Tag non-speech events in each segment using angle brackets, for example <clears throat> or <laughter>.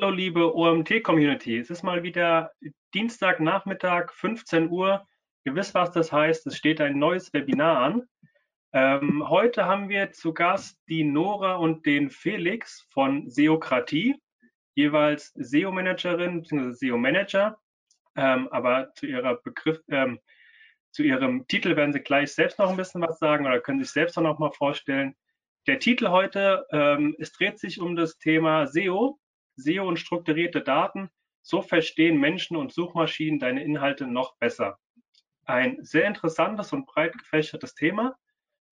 Hallo liebe OMT-Community, es ist mal wieder Dienstagnachmittag, 15 Uhr. Ihr wisst, was das heißt, es steht ein neues Webinar an. Ähm, heute haben wir zu Gast die Nora und den Felix von Seokratie, jeweils SEO-Managerin bzw. SEO-Manager. Ähm, aber zu, Begriff, ähm, zu ihrem Titel werden sie gleich selbst noch ein bisschen was sagen oder können sich selbst noch mal vorstellen. Der Titel heute, ähm, es dreht sich um das Thema SEO, SEO und strukturierte Daten. So verstehen Menschen und Suchmaschinen deine Inhalte noch besser. Ein sehr interessantes und breit gefächertes Thema.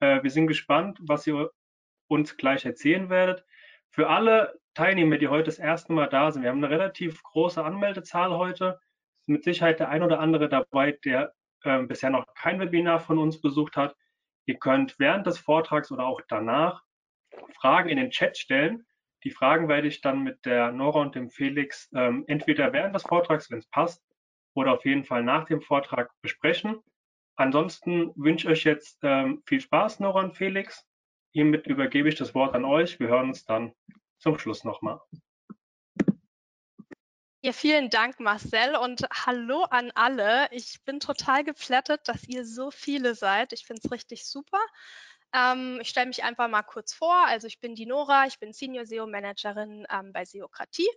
Äh, wir sind gespannt, was ihr uns gleich erzählen werdet. Für alle Teilnehmer, die heute das erste Mal da sind, wir haben eine relativ große Anmeldezahl heute. Ist mit Sicherheit der ein oder andere dabei, der äh, bisher noch kein Webinar von uns besucht hat. Ihr könnt während des Vortrags oder auch danach Fragen in den Chat stellen. Die Fragen werde ich dann mit der Nora und dem Felix ähm, entweder während des Vortrags, wenn es passt, oder auf jeden Fall nach dem Vortrag besprechen. Ansonsten wünsche ich euch jetzt ähm, viel Spaß, Nora und Felix. Hiermit übergebe ich das Wort an euch. Wir hören uns dann zum Schluss nochmal. Ja, vielen Dank, Marcel, und hallo an alle. Ich bin total geplättet, dass ihr so viele seid. Ich finde es richtig super. Ähm, ich stelle mich einfach mal kurz vor. Also ich bin die Nora, ich bin Senior SEO Managerin ähm, bei Seokratie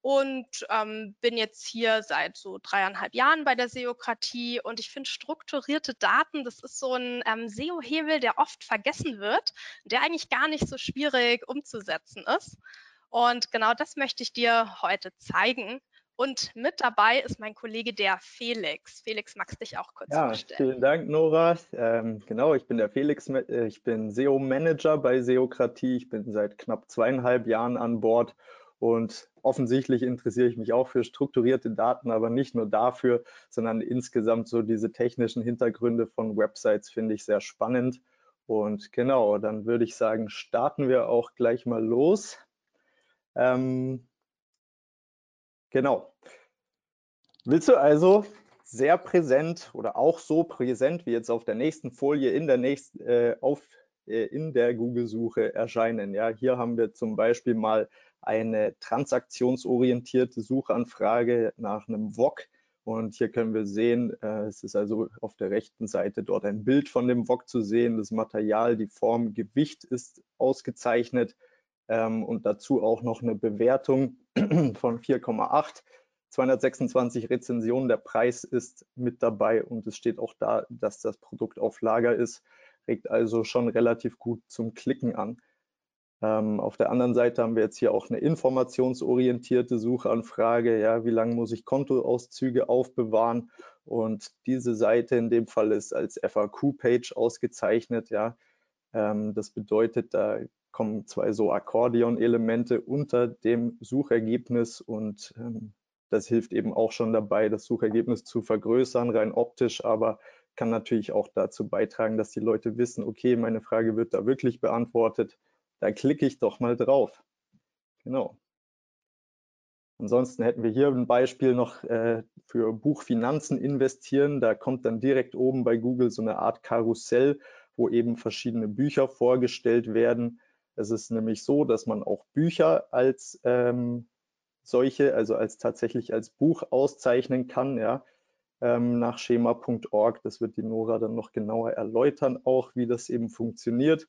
und ähm, bin jetzt hier seit so dreieinhalb Jahren bei der Seokratie und ich finde strukturierte Daten, das ist so ein ähm, SEO-Hebel, der oft vergessen wird, der eigentlich gar nicht so schwierig umzusetzen ist. Und genau das möchte ich dir heute zeigen. Und mit dabei ist mein Kollege der Felix. Felix, magst du dich auch kurz ja, vorstellen? Vielen Dank, Nora. Ähm, genau, ich bin der Felix. Äh, ich bin SEO-Manager bei Seokratie. Ich bin seit knapp zweieinhalb Jahren an Bord und offensichtlich interessiere ich mich auch für strukturierte Daten, aber nicht nur dafür, sondern insgesamt so diese technischen Hintergründe von Websites finde ich sehr spannend. Und genau, dann würde ich sagen, starten wir auch gleich mal los. Ähm, Genau. Willst du also sehr präsent oder auch so präsent wie jetzt auf der nächsten Folie in der nächsten äh, auf äh, in der Google-Suche erscheinen? Ja, hier haben wir zum Beispiel mal eine transaktionsorientierte Suchanfrage nach einem VOG. Und hier können wir sehen, äh, es ist also auf der rechten Seite dort ein Bild von dem VOG zu sehen. Das Material, die Form, Gewicht ist ausgezeichnet ähm, und dazu auch noch eine Bewertung <clears throat> von 4,8. 226 Rezensionen, der Preis ist mit dabei und es steht auch da, dass das Produkt auf Lager ist, regt also schon relativ gut zum Klicken an. Ähm, auf der anderen Seite haben wir jetzt hier auch eine informationsorientierte Suchanfrage. Ja, wie lange muss ich Kontoauszüge aufbewahren? Und diese Seite in dem Fall ist als FAQ-Page ausgezeichnet. Ja, ähm, das bedeutet, da kommen zwei so Akkordeon-Elemente unter dem Suchergebnis und ähm, das hilft eben auch schon dabei, das Suchergebnis zu vergrößern, rein optisch, aber kann natürlich auch dazu beitragen, dass die Leute wissen, okay, meine Frage wird da wirklich beantwortet, da klicke ich doch mal drauf. Genau. Ansonsten hätten wir hier ein Beispiel noch äh, für Buchfinanzen investieren. Da kommt dann direkt oben bei Google so eine Art Karussell, wo eben verschiedene Bücher vorgestellt werden. Es ist nämlich so, dass man auch Bücher als ähm, solche, also als tatsächlich als Buch auszeichnen kann, ja, ähm, nach schema.org. Das wird die Nora dann noch genauer erläutern, auch wie das eben funktioniert.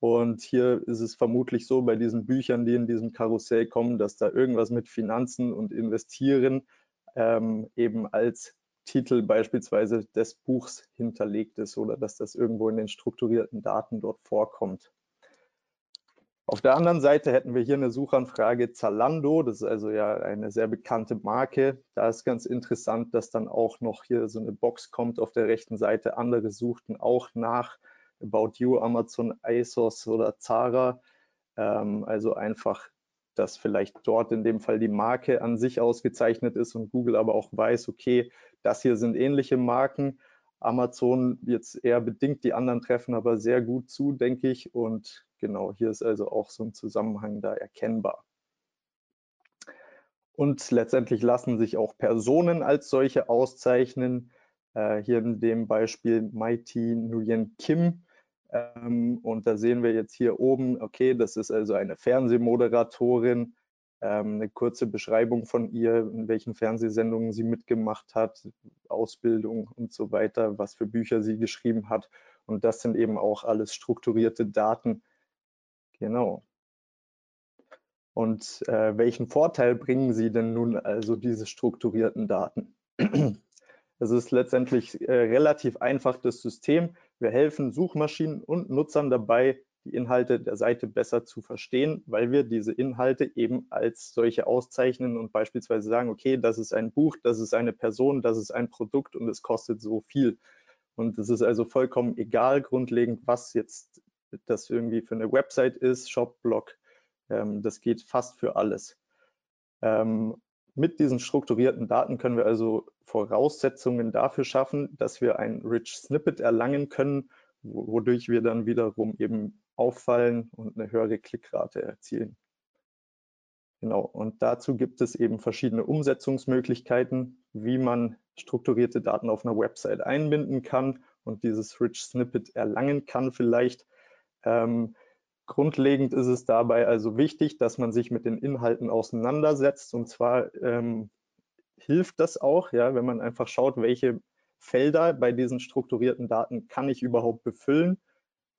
Und hier ist es vermutlich so bei diesen Büchern, die in diesem Karussell kommen, dass da irgendwas mit Finanzen und Investieren ähm, eben als Titel beispielsweise des Buchs hinterlegt ist oder dass das irgendwo in den strukturierten Daten dort vorkommt. Auf der anderen Seite hätten wir hier eine Suchanfrage Zalando. Das ist also ja eine sehr bekannte Marke. Da ist ganz interessant, dass dann auch noch hier so eine Box kommt auf der rechten Seite. Andere suchten auch nach About You, Amazon, ASOS oder Zara. Ähm, also einfach, dass vielleicht dort in dem Fall die Marke an sich ausgezeichnet ist und Google aber auch weiß, okay, das hier sind ähnliche Marken. Amazon jetzt eher bedingt, die anderen treffen aber sehr gut zu, denke ich. Und Genau, hier ist also auch so ein Zusammenhang da erkennbar. Und letztendlich lassen sich auch Personen als solche auszeichnen. Äh, hier in dem Beispiel Mighty Nguyen Kim. Ähm, und da sehen wir jetzt hier oben, okay, das ist also eine Fernsehmoderatorin. ähm, eine kurze Beschreibung von ihr, in welchen Fernsehsendungen sie mitgemacht hat, Ausbildung und so weiter, was für Bücher sie geschrieben hat. Und das sind eben auch alles strukturierte Daten. Genau. Und äh, welchen Vorteil bringen sie denn nun also diese strukturierten Daten? <clears throat> Es ist letztendlich äh, relativ einfach das System. Wir helfen Suchmaschinen und Nutzern dabei, die Inhalte der Seite besser zu verstehen, weil wir diese Inhalte eben als solche auszeichnen und beispielsweise sagen, okay, das ist ein Buch, das ist eine Person, das ist ein Produkt und es kostet so viel. Und es ist also vollkommen egal grundlegend, was jetzt das irgendwie für eine Website ist, Shop, Blog. Ähm, das geht fast für alles. Ähm, mit diesen strukturierten Daten können wir also Voraussetzungen dafür schaffen, dass wir ein Rich Snippet erlangen können, wodurch wir dann wiederum eben auffallen und eine höhere Klickrate erzielen. Genau, und dazu gibt es eben verschiedene Umsetzungsmöglichkeiten, wie man strukturierte Daten auf einer Website einbinden kann und dieses Rich Snippet erlangen kann vielleicht. Ähm, grundlegend ist es dabei also wichtig, dass man sich mit den Inhalten auseinandersetzt. Und zwar ähm, hilft das auch, ja, wenn man einfach schaut, welche Felder bei diesen strukturierten Daten kann ich überhaupt befüllen.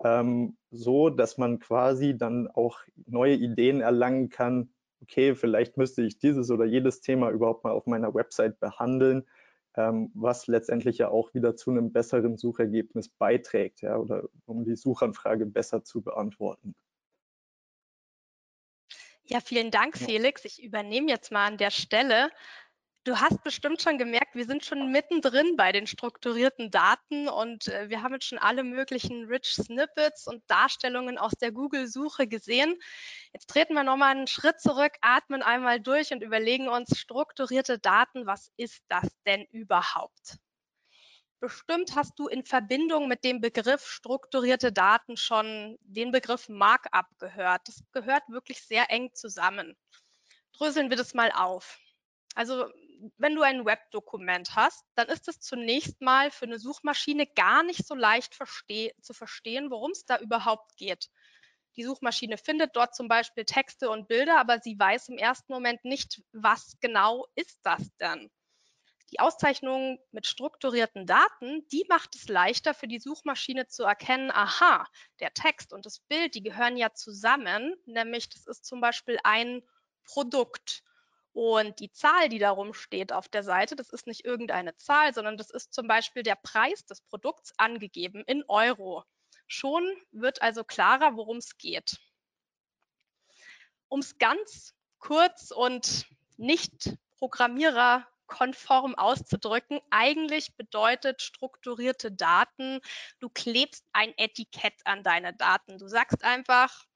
Ähm, so, dass man quasi dann auch neue Ideen erlangen kann. Okay, vielleicht müsste ich dieses oder jedes Thema überhaupt mal auf meiner Website behandeln, ähm, was letztendlich ja auch wieder zu einem besseren Suchergebnis beiträgt, ja, oder um die Suchanfrage besser zu beantworten. Ja, vielen Dank, Felix. Ich übernehme jetzt mal an der Stelle. Du hast bestimmt schon gemerkt, wir sind schon mittendrin bei den strukturierten Daten und äh, wir haben jetzt schon alle möglichen Rich Snippets und Darstellungen aus der Google-Suche gesehen. Jetzt treten wir nochmal einen Schritt zurück, atmen einmal durch und überlegen uns strukturierte Daten, was ist das denn überhaupt? Bestimmt hast du in Verbindung mit dem Begriff strukturierte Daten schon den Begriff Markup gehört. Das gehört wirklich sehr eng zusammen. Dröseln wir das mal auf. Also wenn du ein Webdokument hast, dann ist es zunächst mal für eine Suchmaschine gar nicht so leicht versteh zu verstehen, worum es da überhaupt geht. Die Suchmaschine findet dort zum Beispiel Texte und Bilder, aber sie weiß im ersten Moment nicht, was genau ist das denn. Die Auszeichnung mit strukturierten Daten, die macht es leichter für die Suchmaschine zu erkennen, aha, der Text und das Bild, die gehören ja zusammen, nämlich das ist zum Beispiel ein Produkt. Und die Zahl, die darum steht auf der Seite, das ist nicht irgendeine Zahl, sondern das ist zum Beispiel der Preis des Produkts angegeben in Euro. Schon wird also klarer, worum es geht. Um es ganz kurz und nicht programmiererkonform auszudrücken, eigentlich bedeutet strukturierte Daten, du klebst ein Etikett an deine Daten. Du sagst einfach,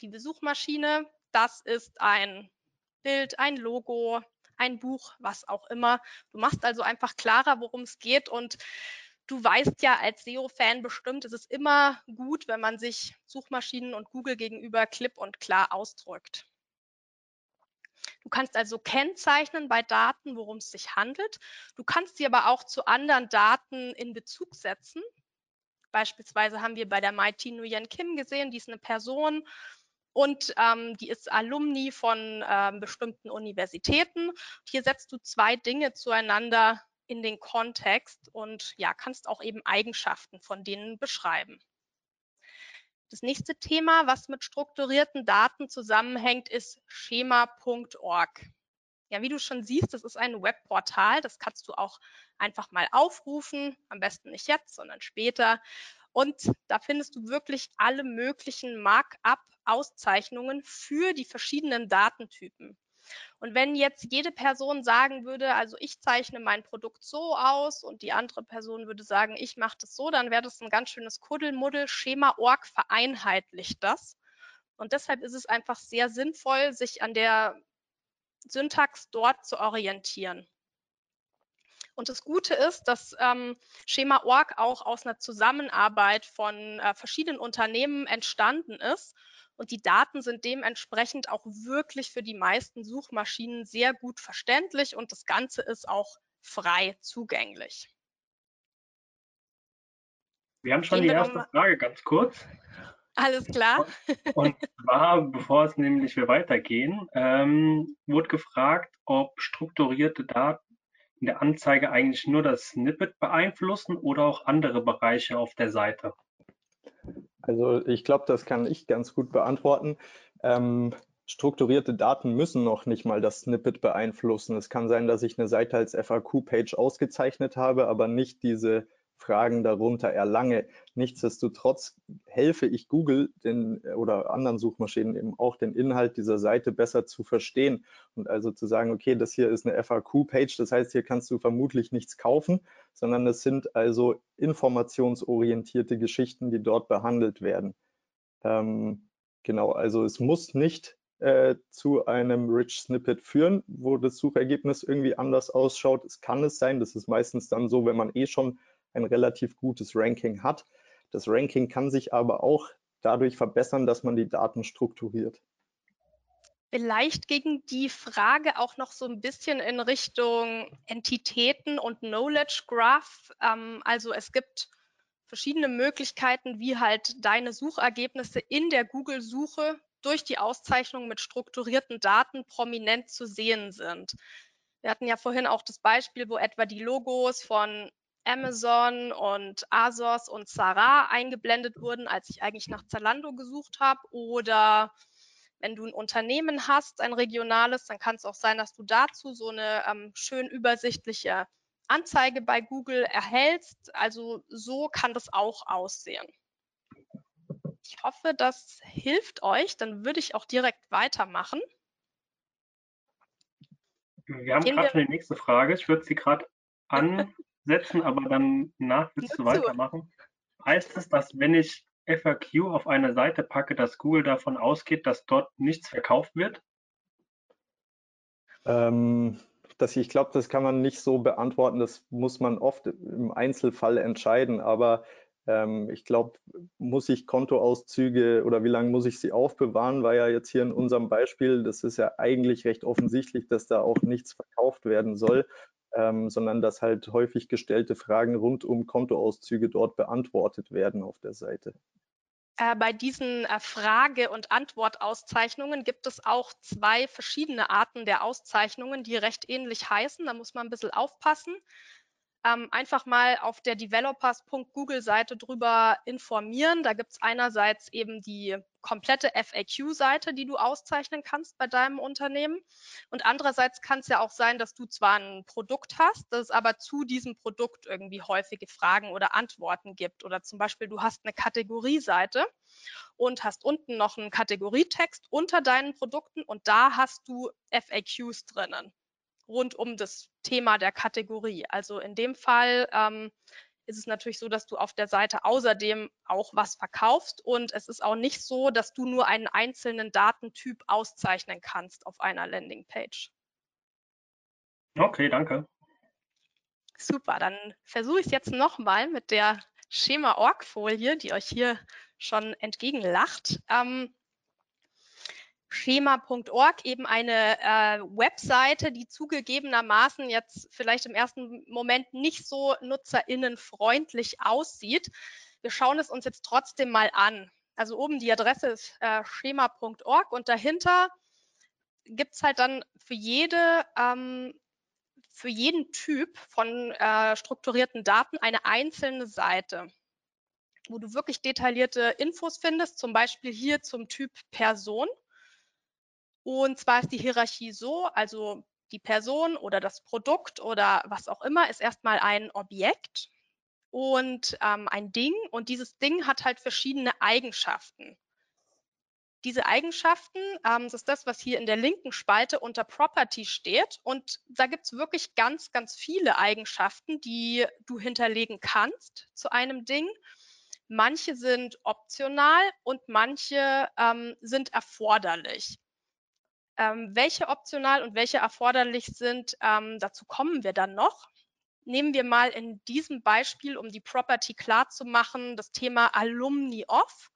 liebe Suchmaschine, das ist ein Bild, ein Logo, ein Buch, was auch immer. Du machst also einfach klarer, worum es geht und du weißt ja als SEO-Fan bestimmt, es ist immer gut, wenn man sich Suchmaschinen und Google gegenüber klipp und klar ausdrückt. Du kannst also kennzeichnen bei Daten, worum es sich handelt. Du kannst sie aber auch zu anderen Daten in Bezug setzen. Beispielsweise haben wir bei der Mighty Nguyen Kim gesehen, die ist eine Person, und ähm, die ist Alumni von ähm, bestimmten Universitäten. Hier setzt du zwei Dinge zueinander in den Kontext und ja, kannst auch eben Eigenschaften von denen beschreiben. Das nächste Thema, was mit strukturierten Daten zusammenhängt, ist schema.org. Ja, wie du schon siehst, das ist ein Webportal, das kannst du auch einfach mal aufrufen, am besten nicht jetzt, sondern später. Und da findest du wirklich alle möglichen Markup-Auszeichnungen für die verschiedenen Datentypen. Und wenn jetzt jede Person sagen würde, also ich zeichne mein Produkt so aus und die andere Person würde sagen, ich mache das so, dann wäre das ein ganz schönes Kuddelmuddel. Schema.org vereinheitlicht das. Und deshalb ist es einfach sehr sinnvoll, sich an der Syntax dort zu orientieren. Und das Gute ist, dass ähm, Schema.org auch aus einer Zusammenarbeit von äh, verschiedenen Unternehmen entstanden ist. Und die Daten sind dementsprechend auch wirklich für die meisten Suchmaschinen sehr gut verständlich und das Ganze ist auch frei zugänglich. Wir haben schon Gehen die erste Frage ganz kurz. Alles klar. Und zwar, bevor es nämlich wir weitergehen, ähm, wurde gefragt, ob strukturierte Daten in der Anzeige eigentlich nur das Snippet beeinflussen oder auch andere Bereiche auf der Seite. Also ich glaube, das kann ich ganz gut beantworten. Ähm, strukturierte Daten müssen noch nicht mal das Snippet beeinflussen. Es kann sein, dass ich eine Seite als FAQ-Page ausgezeichnet habe, aber nicht diese Fragen darunter erlange. Nichtsdestotrotz helfe ich Google den, oder anderen Suchmaschinen eben auch den Inhalt dieser Seite besser zu verstehen und also zu sagen, okay, das hier ist eine FAQ-Page, das heißt, hier kannst du vermutlich nichts kaufen, sondern es sind also informationsorientierte Geschichten, die dort behandelt werden. Ähm, genau, also es muss nicht äh, zu einem Rich Snippet führen, wo das Suchergebnis irgendwie anders ausschaut. Es kann es sein, das ist meistens dann so, wenn man eh schon ein relativ gutes Ranking hat. Das Ranking kann sich aber auch dadurch verbessern, dass man die Daten strukturiert. Vielleicht gegen die Frage auch noch so ein bisschen in Richtung Entitäten und Knowledge Graph. Ähm, also es gibt verschiedene Möglichkeiten, wie halt deine Suchergebnisse in der Google-Suche durch die Auszeichnung mit strukturierten Daten prominent zu sehen sind. Wir hatten ja vorhin auch das Beispiel, wo etwa die Logos von Amazon und Asos und Zara eingeblendet wurden, als ich eigentlich nach Zalando gesucht habe. Oder wenn du ein Unternehmen hast, ein regionales, dann kann es auch sein, dass du dazu so eine ähm, schön übersichtliche Anzeige bei Google erhältst. Also so kann das auch aussehen. Ich hoffe, das hilft euch. Dann würde ich auch direkt weitermachen. Wir haben gerade schon die nächste Frage. Ich würde sie gerade an setzen, aber dann nach willst du weitermachen. Heißt es, dass wenn ich FAQ auf eine Seite packe, dass Google davon ausgeht, dass dort nichts verkauft wird? Ähm, das, ich glaube, das kann man nicht so beantworten. Das muss man oft im Einzelfall entscheiden. Aber ähm, ich glaube, muss ich Kontoauszüge oder wie lange muss ich sie aufbewahren, war ja jetzt hier in unserem Beispiel, das ist ja eigentlich recht offensichtlich, dass da auch nichts verkauft werden soll ähm, sondern dass halt häufig gestellte Fragen rund um Kontoauszüge dort beantwortet werden auf der Seite. Äh, bei diesen äh, Frage- und Antwortauszeichnungen gibt es auch zwei verschiedene Arten der Auszeichnungen, die recht ähnlich heißen. Da muss man ein bisschen aufpassen ähm, einfach mal auf der developers.google-Seite drüber informieren. Da gibt es einerseits eben die komplette FAQ-Seite, die du auszeichnen kannst bei deinem Unternehmen. Und andererseits kann es ja auch sein, dass du zwar ein Produkt hast, dass es aber zu diesem Produkt irgendwie häufige Fragen oder Antworten gibt. Oder zum Beispiel, du hast eine Kategorieseite und hast unten noch einen Kategorietext unter deinen Produkten und da hast du FAQs drinnen rund um das Thema der Kategorie. Also in dem Fall ähm, ist es natürlich so, dass du auf der Seite außerdem auch was verkaufst und es ist auch nicht so, dass du nur einen einzelnen Datentyp auszeichnen kannst auf einer Landingpage. Okay, danke. Super, dann versuche ich es jetzt nochmal mit der Schema-Org-Folie, die euch hier schon entgegenlacht. Ähm, schema.org eben eine äh, Webseite, die zugegebenermaßen jetzt vielleicht im ersten Moment nicht so nutzerinnenfreundlich aussieht. Wir schauen es uns jetzt trotzdem mal an. Also oben die Adresse ist äh, schema.org und dahinter gibt es halt dann für jede ähm, für jeden Typ von äh, strukturierten Daten eine einzelne Seite, wo du wirklich detaillierte Infos findest, zum Beispiel hier zum Typ Person. Und zwar ist die Hierarchie so, also die Person oder das Produkt oder was auch immer ist erstmal ein Objekt und ähm, ein Ding und dieses Ding hat halt verschiedene Eigenschaften. Diese Eigenschaften, ähm, das ist das, was hier in der linken Spalte unter Property steht. Und da gibt es wirklich ganz, ganz viele Eigenschaften, die du hinterlegen kannst zu einem Ding. Manche sind optional und manche ähm, sind erforderlich. Ähm, welche optional und welche erforderlich sind, ähm, dazu kommen wir dann noch. Nehmen wir mal in diesem Beispiel, um die Property klar zu machen, das Thema Alumni Off.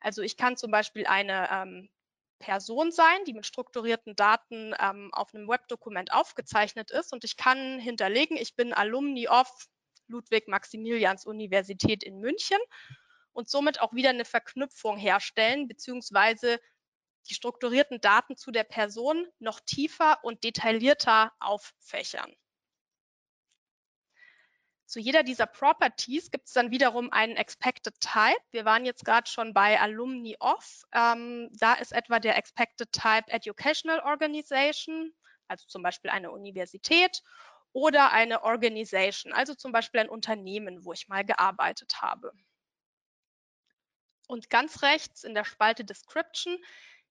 Also ich kann zum Beispiel eine ähm, Person sein, die mit strukturierten Daten ähm, auf einem Webdokument aufgezeichnet ist und ich kann hinterlegen, ich bin Alumni of Ludwig-Maximilians Universität in München und somit auch wieder eine Verknüpfung herstellen, beziehungsweise die strukturierten Daten zu der Person noch tiefer und detaillierter auffächern. Zu jeder dieser Properties gibt es dann wiederum einen Expected Type. Wir waren jetzt gerade schon bei Alumni Off. Ähm, da ist etwa der Expected Type Educational Organization, also zum Beispiel eine Universität oder eine Organization, also zum Beispiel ein Unternehmen, wo ich mal gearbeitet habe. Und ganz rechts in der Spalte Description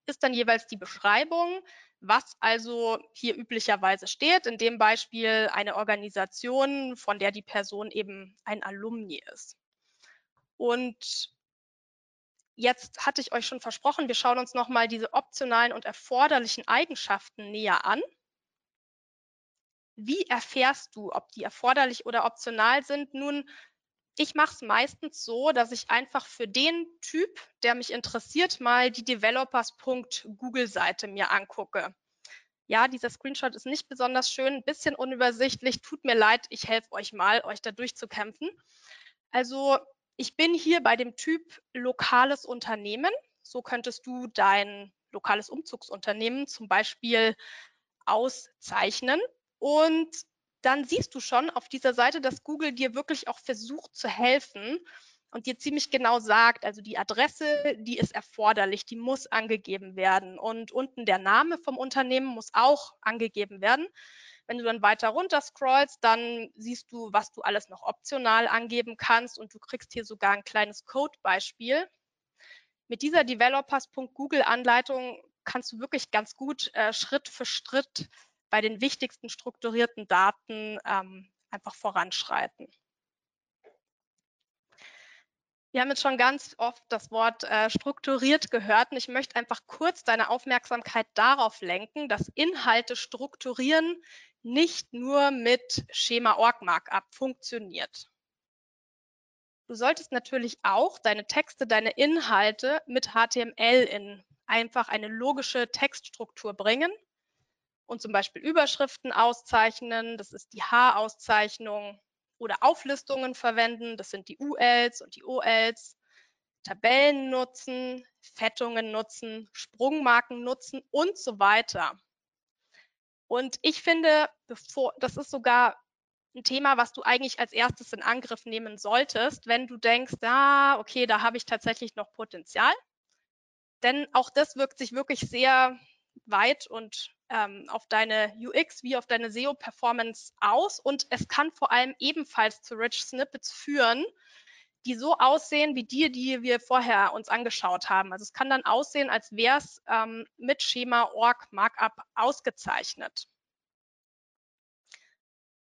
ist dann jeweils die Beschreibung, was also hier üblicherweise steht. In dem Beispiel eine Organisation, von der die Person eben ein Alumni ist. Und jetzt hatte ich euch schon versprochen, wir schauen uns nochmal diese optionalen und erforderlichen Eigenschaften näher an. Wie erfährst du, ob die erforderlich oder optional sind? Nun, ich mache es meistens so, dass ich einfach für den Typ, der mich interessiert, mal die developers.google-Seite mir angucke. Ja, dieser Screenshot ist nicht besonders schön, ein bisschen unübersichtlich. Tut mir leid, ich helfe euch mal, euch da durchzukämpfen. Also ich bin hier bei dem Typ lokales Unternehmen. So könntest du dein lokales Umzugsunternehmen zum Beispiel auszeichnen. Und dann siehst du schon auf dieser Seite, dass Google dir wirklich auch versucht zu helfen und dir ziemlich genau sagt, also die Adresse, die ist erforderlich, die muss angegeben werden und unten der Name vom Unternehmen muss auch angegeben werden. Wenn du dann weiter runter scrollst, dann siehst du, was du alles noch optional angeben kannst und du kriegst hier sogar ein kleines Codebeispiel. Mit dieser Developers.google-Anleitung kannst du wirklich ganz gut äh, Schritt für Schritt bei den wichtigsten strukturierten Daten ähm, einfach voranschreiten. Wir haben jetzt schon ganz oft das Wort äh, strukturiert gehört und ich möchte einfach kurz deine Aufmerksamkeit darauf lenken, dass Inhalte strukturieren nicht nur mit Schema-Org-Markup funktioniert. Du solltest natürlich auch deine Texte, deine Inhalte mit HTML in einfach eine logische Textstruktur bringen und zum Beispiel Überschriften auszeichnen, das ist die H-Auszeichnung, oder Auflistungen verwenden, das sind die ULs und die OLs, Tabellen nutzen, Fettungen nutzen, Sprungmarken nutzen und so weiter. Und ich finde, bevor, das ist sogar ein Thema, was du eigentlich als erstes in Angriff nehmen solltest, wenn du denkst, ah, okay, da habe ich tatsächlich noch Potenzial. Denn auch das wirkt sich wirklich sehr weit und ähm, auf deine UX wie auf deine SEO-Performance aus und es kann vor allem ebenfalls zu Rich Snippets führen, die so aussehen wie die, die wir vorher uns angeschaut haben. Also es kann dann aussehen, als wäre es ähm, mit Schema Org Markup ausgezeichnet.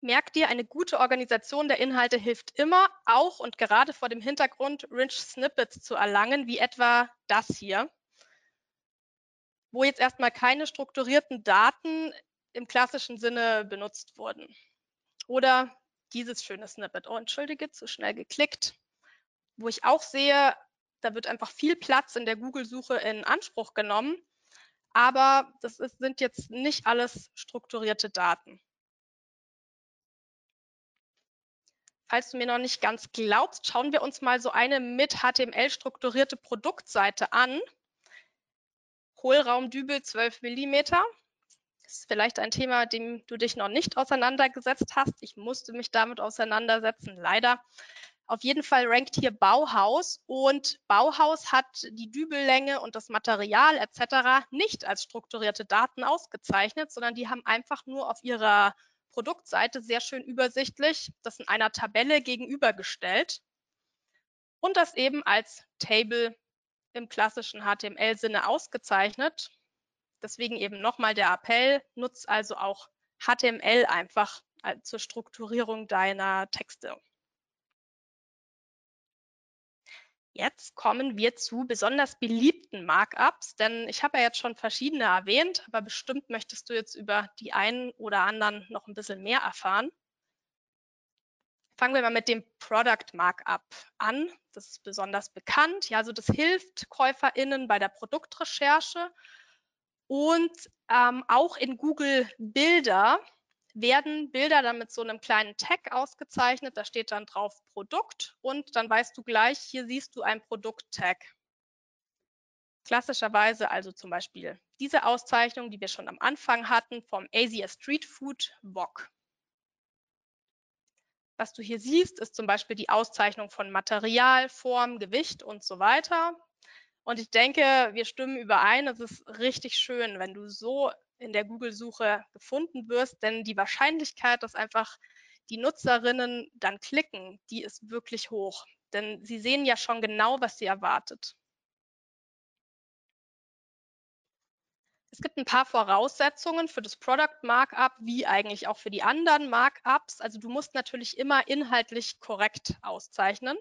Merk dir, eine gute Organisation der Inhalte hilft immer, auch und gerade vor dem Hintergrund Rich Snippets zu erlangen, wie etwa das hier wo jetzt erstmal keine strukturierten Daten im klassischen Sinne benutzt wurden. Oder dieses schöne Snippet. Oh, entschuldige, zu schnell geklickt. Wo ich auch sehe, da wird einfach viel Platz in der Google-Suche in Anspruch genommen. Aber das ist, sind jetzt nicht alles strukturierte Daten. Falls du mir noch nicht ganz glaubst, schauen wir uns mal so eine mit HTML strukturierte Produktseite an. Hohlraumdübel 12 mm. Das ist vielleicht ein Thema, dem du dich noch nicht auseinandergesetzt hast. Ich musste mich damit auseinandersetzen, leider. Auf jeden Fall rankt hier Bauhaus und Bauhaus hat die Dübellänge und das Material etc. nicht als strukturierte Daten ausgezeichnet, sondern die haben einfach nur auf ihrer Produktseite sehr schön übersichtlich das in einer Tabelle gegenübergestellt und das eben als Table im klassischen HTML-Sinne ausgezeichnet. Deswegen eben nochmal der Appell, nutz also auch HTML einfach äh, zur Strukturierung deiner Texte. Jetzt kommen wir zu besonders beliebten Markups, denn ich habe ja jetzt schon verschiedene erwähnt, aber bestimmt möchtest du jetzt über die einen oder anderen noch ein bisschen mehr erfahren. Fangen wir mal mit dem Product Markup an. Das ist besonders bekannt. Ja, also das hilft KäuferInnen bei der Produktrecherche und ähm, auch in Google Bilder werden Bilder dann mit so einem kleinen Tag ausgezeichnet. Da steht dann drauf Produkt und dann weißt du gleich, hier siehst du ein Produkt-Tag. Klassischerweise also zum Beispiel diese Auszeichnung, die wir schon am Anfang hatten vom Asia Street Food VOG. Was du hier siehst, ist zum Beispiel die Auszeichnung von Material, Form, Gewicht und so weiter. Und ich denke, wir stimmen überein, es ist richtig schön, wenn du so in der Google-Suche gefunden wirst, denn die Wahrscheinlichkeit, dass einfach die Nutzerinnen dann klicken, die ist wirklich hoch. Denn sie sehen ja schon genau, was sie erwartet. Es gibt ein paar Voraussetzungen für das Product Markup, wie eigentlich auch für die anderen Markups. Also du musst natürlich immer inhaltlich korrekt auszeichnen.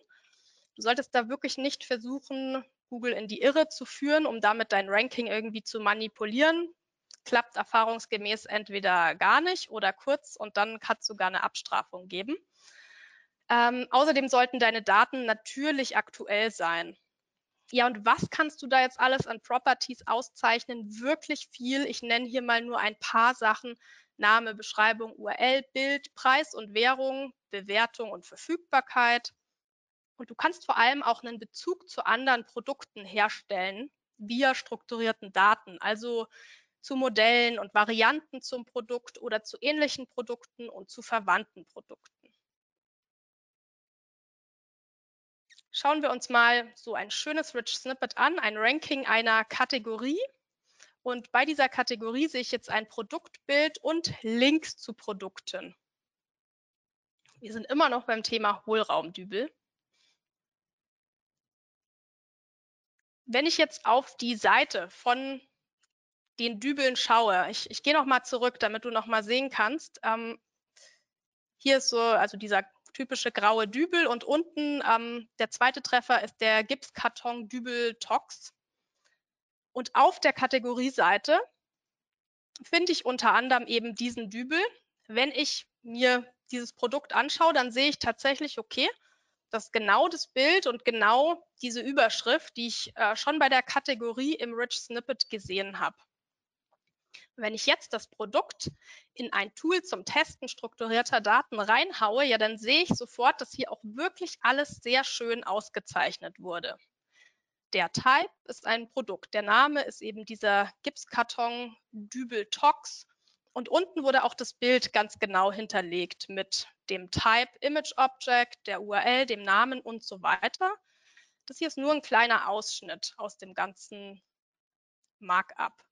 Du solltest da wirklich nicht versuchen, Google in die Irre zu führen, um damit dein Ranking irgendwie zu manipulieren. Klappt erfahrungsgemäß entweder gar nicht oder kurz und dann kann es sogar eine Abstrafung geben. Ähm, außerdem sollten deine Daten natürlich aktuell sein. Ja, und was kannst du da jetzt alles an Properties auszeichnen? Wirklich viel. Ich nenne hier mal nur ein paar Sachen. Name, Beschreibung, URL, Bild, Preis und Währung, Bewertung und Verfügbarkeit. Und du kannst vor allem auch einen Bezug zu anderen Produkten herstellen via strukturierten Daten, also zu Modellen und Varianten zum Produkt oder zu ähnlichen Produkten und zu verwandten Produkten. Schauen wir uns mal so ein schönes Rich Snippet an, ein Ranking einer Kategorie. Und bei dieser Kategorie sehe ich jetzt ein Produktbild und Links zu Produkten. Wir sind immer noch beim Thema Hohlraumdübel. Wenn ich jetzt auf die Seite von den Dübeln schaue, ich, ich gehe noch mal zurück, damit du noch mal sehen kannst. Ähm, hier ist so, also dieser typische graue Dübel und unten ähm, der zweite Treffer ist der Gipskarton Dübel Tox. Und auf der Kategorieseite finde ich unter anderem eben diesen Dübel. Wenn ich mir dieses Produkt anschaue, dann sehe ich tatsächlich, okay, das ist genau das Bild und genau diese Überschrift, die ich äh, schon bei der Kategorie im Rich Snippet gesehen habe. Wenn ich jetzt das Produkt in ein Tool zum Testen strukturierter Daten reinhaue, ja, dann sehe ich sofort, dass hier auch wirklich alles sehr schön ausgezeichnet wurde. Der Type ist ein Produkt. Der Name ist eben dieser Gipskarton Dübel Tox. Und unten wurde auch das Bild ganz genau hinterlegt mit dem Type Image Object, der URL, dem Namen und so weiter. Das hier ist nur ein kleiner Ausschnitt aus dem ganzen Markup.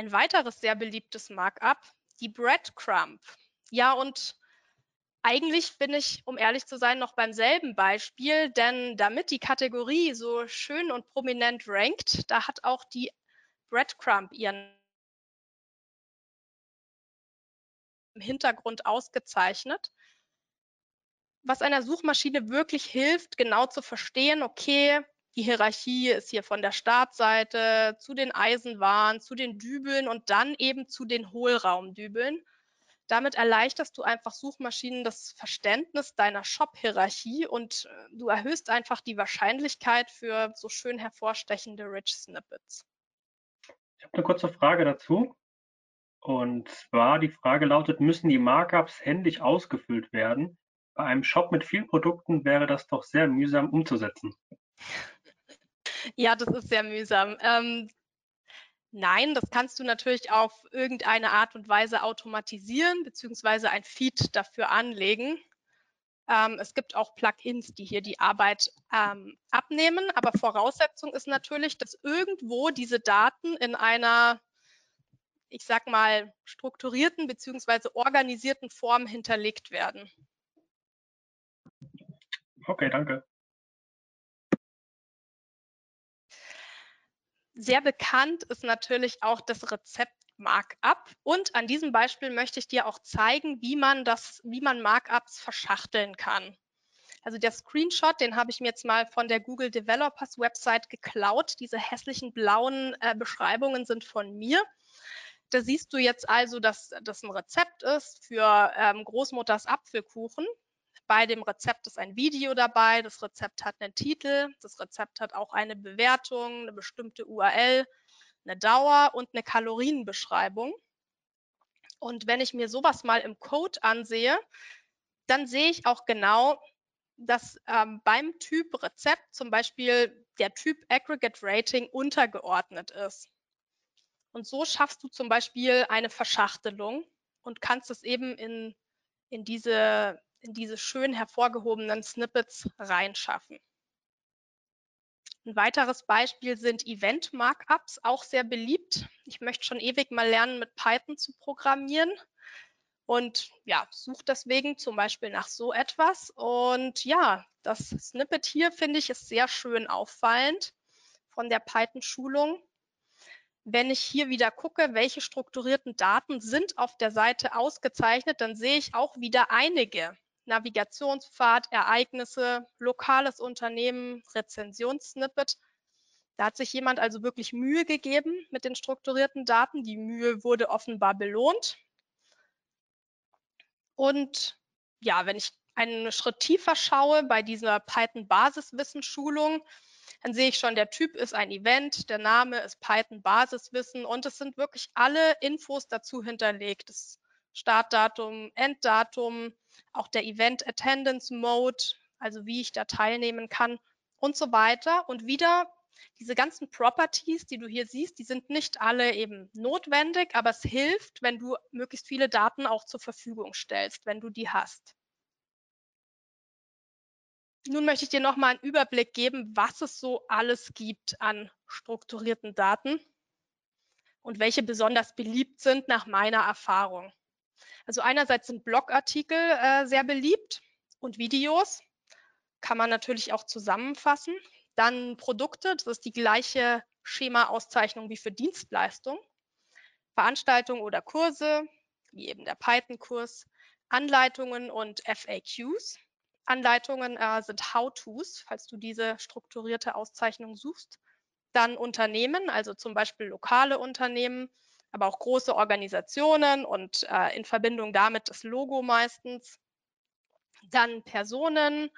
Ein weiteres sehr beliebtes Markup, die Breadcrumb. Ja, und eigentlich bin ich, um ehrlich zu sein, noch beim selben Beispiel, denn damit die Kategorie so schön und prominent rankt, da hat auch die Breadcrumb ihren Hintergrund ausgezeichnet, was einer Suchmaschine wirklich hilft, genau zu verstehen, okay, die Hierarchie ist hier von der Startseite zu den Eisenwaren, zu den Dübeln und dann eben zu den Hohlraumdübeln. Damit erleichterst du einfach Suchmaschinen das Verständnis deiner Shop-Hierarchie und äh, du erhöhst einfach die Wahrscheinlichkeit für so schön hervorstechende Rich Snippets. Ich habe eine kurze Frage dazu. Und zwar die Frage lautet, müssen die Markups händisch ausgefüllt werden? Bei einem Shop mit vielen Produkten wäre das doch sehr mühsam umzusetzen. Ja, das ist sehr mühsam. Ähm, nein, das kannst du natürlich auf irgendeine Art und Weise automatisieren, beziehungsweise ein Feed dafür anlegen. Ähm, es gibt auch Plugins, die hier die Arbeit ähm, abnehmen, aber Voraussetzung ist natürlich, dass irgendwo diese Daten in einer, ich sag mal, strukturierten beziehungsweise organisierten Form hinterlegt werden. Okay, danke. Sehr bekannt ist natürlich auch das Rezept Markup. Und an diesem Beispiel möchte ich dir auch zeigen, wie man das, wie man Markups verschachteln kann. Also der Screenshot, den habe ich mir jetzt mal von der Google Developers Website geklaut. Diese hässlichen blauen äh, Beschreibungen sind von mir. Da siehst du jetzt also, dass das ein Rezept ist für ähm, Großmutters Apfelkuchen. Bei dem Rezept ist ein Video dabei. Das Rezept hat einen Titel. Das Rezept hat auch eine Bewertung, eine bestimmte URL, eine Dauer und eine Kalorienbeschreibung. Und wenn ich mir sowas mal im Code ansehe, dann sehe ich auch genau, dass ähm, beim Typ Rezept zum Beispiel der Typ Aggregate Rating untergeordnet ist. Und so schaffst du zum Beispiel eine Verschachtelung und kannst es eben in, in, diese, in diese schön hervorgehobenen Snippets reinschaffen. Ein weiteres Beispiel sind Event-Markups, auch sehr beliebt. Ich möchte schon ewig mal lernen, mit Python zu programmieren und ja, suche deswegen zum Beispiel nach so etwas. Und ja, das Snippet hier finde ich ist sehr schön auffallend von der Python-Schulung. Wenn ich hier wieder gucke, welche strukturierten Daten sind auf der Seite ausgezeichnet, dann sehe ich auch wieder einige. Navigationspfad, Ereignisse, lokales Unternehmen, Rezensionssnippet. Da hat sich jemand also wirklich Mühe gegeben mit den strukturierten Daten. Die Mühe wurde offenbar belohnt. Und ja, wenn ich einen Schritt tiefer schaue bei dieser Python Basiswissensschulung, dann sehe ich schon, der Typ ist ein Event, der Name ist Python Basiswissen und es sind wirklich alle Infos dazu hinterlegt. Das Startdatum, Enddatum, auch der Event Attendance Mode, also wie ich da teilnehmen kann und so weiter. Und wieder diese ganzen Properties, die du hier siehst, die sind nicht alle eben notwendig, aber es hilft, wenn du möglichst viele Daten auch zur Verfügung stellst, wenn du die hast. Nun möchte ich dir nochmal einen Überblick geben, was es so alles gibt an strukturierten Daten und welche besonders beliebt sind nach meiner Erfahrung. Also einerseits sind Blogartikel äh, sehr beliebt und Videos, kann man natürlich auch zusammenfassen. Dann Produkte, das ist die gleiche Schema-Auszeichnung wie für Dienstleistungen. Veranstaltungen oder Kurse, wie eben der Python-Kurs, Anleitungen und FAQs. Anleitungen äh, sind How-Tos, falls du diese strukturierte Auszeichnung suchst. Dann Unternehmen, also zum Beispiel lokale Unternehmen, aber auch große Organisationen und äh, in Verbindung damit das Logo meistens. Dann Personen,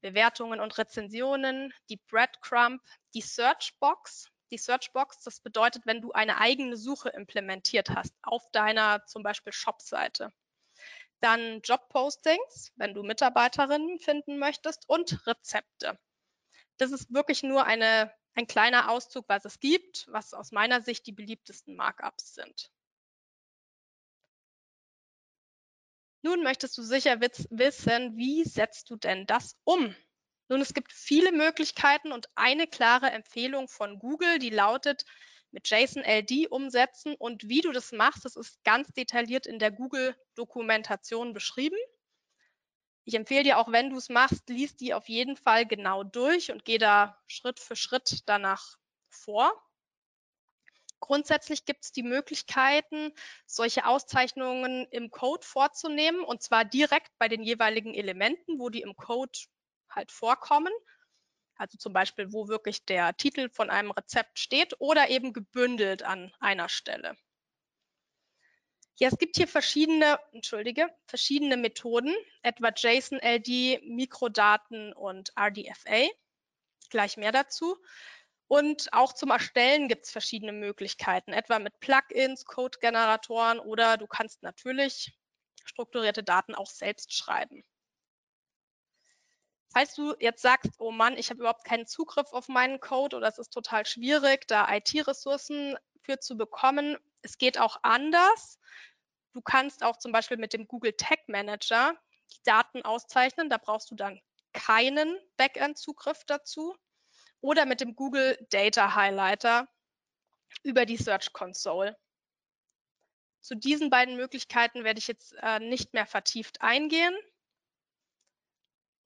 Bewertungen und Rezensionen, die Breadcrumb, die Searchbox. Die Searchbox, das bedeutet, wenn du eine eigene Suche implementiert hast auf deiner zum Beispiel Shop-Seite. Dann Jobpostings, wenn du Mitarbeiterinnen finden möchtest und Rezepte. Das ist wirklich nur eine, ein kleiner Auszug, was es gibt, was aus meiner Sicht die beliebtesten Markups sind. Nun möchtest du sicher wissen, wie setzt du denn das um? Nun, es gibt viele Möglichkeiten und eine klare Empfehlung von Google, die lautet, mit JSON-LD umsetzen. Und wie du das machst, das ist ganz detailliert in der Google-Dokumentation beschrieben. Ich empfehle dir auch, wenn du es machst, liest die auf jeden Fall genau durch und geh da Schritt für Schritt danach vor. Grundsätzlich gibt es die Möglichkeiten, solche Auszeichnungen im Code vorzunehmen und zwar direkt bei den jeweiligen Elementen, wo die im Code halt vorkommen also zum Beispiel, wo wirklich der Titel von einem Rezept steht oder eben gebündelt an einer Stelle. Ja, es gibt hier verschiedene, entschuldige, verschiedene Methoden, etwa JSON-LD, Mikrodaten und RDFA. Gleich mehr dazu. Und auch zum Erstellen gibt es verschiedene Möglichkeiten, etwa mit Plugins, Code-Generatoren oder du kannst natürlich strukturierte Daten auch selbst schreiben. Falls du jetzt sagst, oh Mann, ich habe überhaupt keinen Zugriff auf meinen Code oder es ist total schwierig, da IT-Ressourcen für zu bekommen, es geht auch anders. Du kannst auch zum Beispiel mit dem Google Tag Manager die Daten auszeichnen. Da brauchst du dann keinen Backend-Zugriff dazu. Oder mit dem Google Data Highlighter über die Search Console. Zu diesen beiden Möglichkeiten werde ich jetzt äh, nicht mehr vertieft eingehen.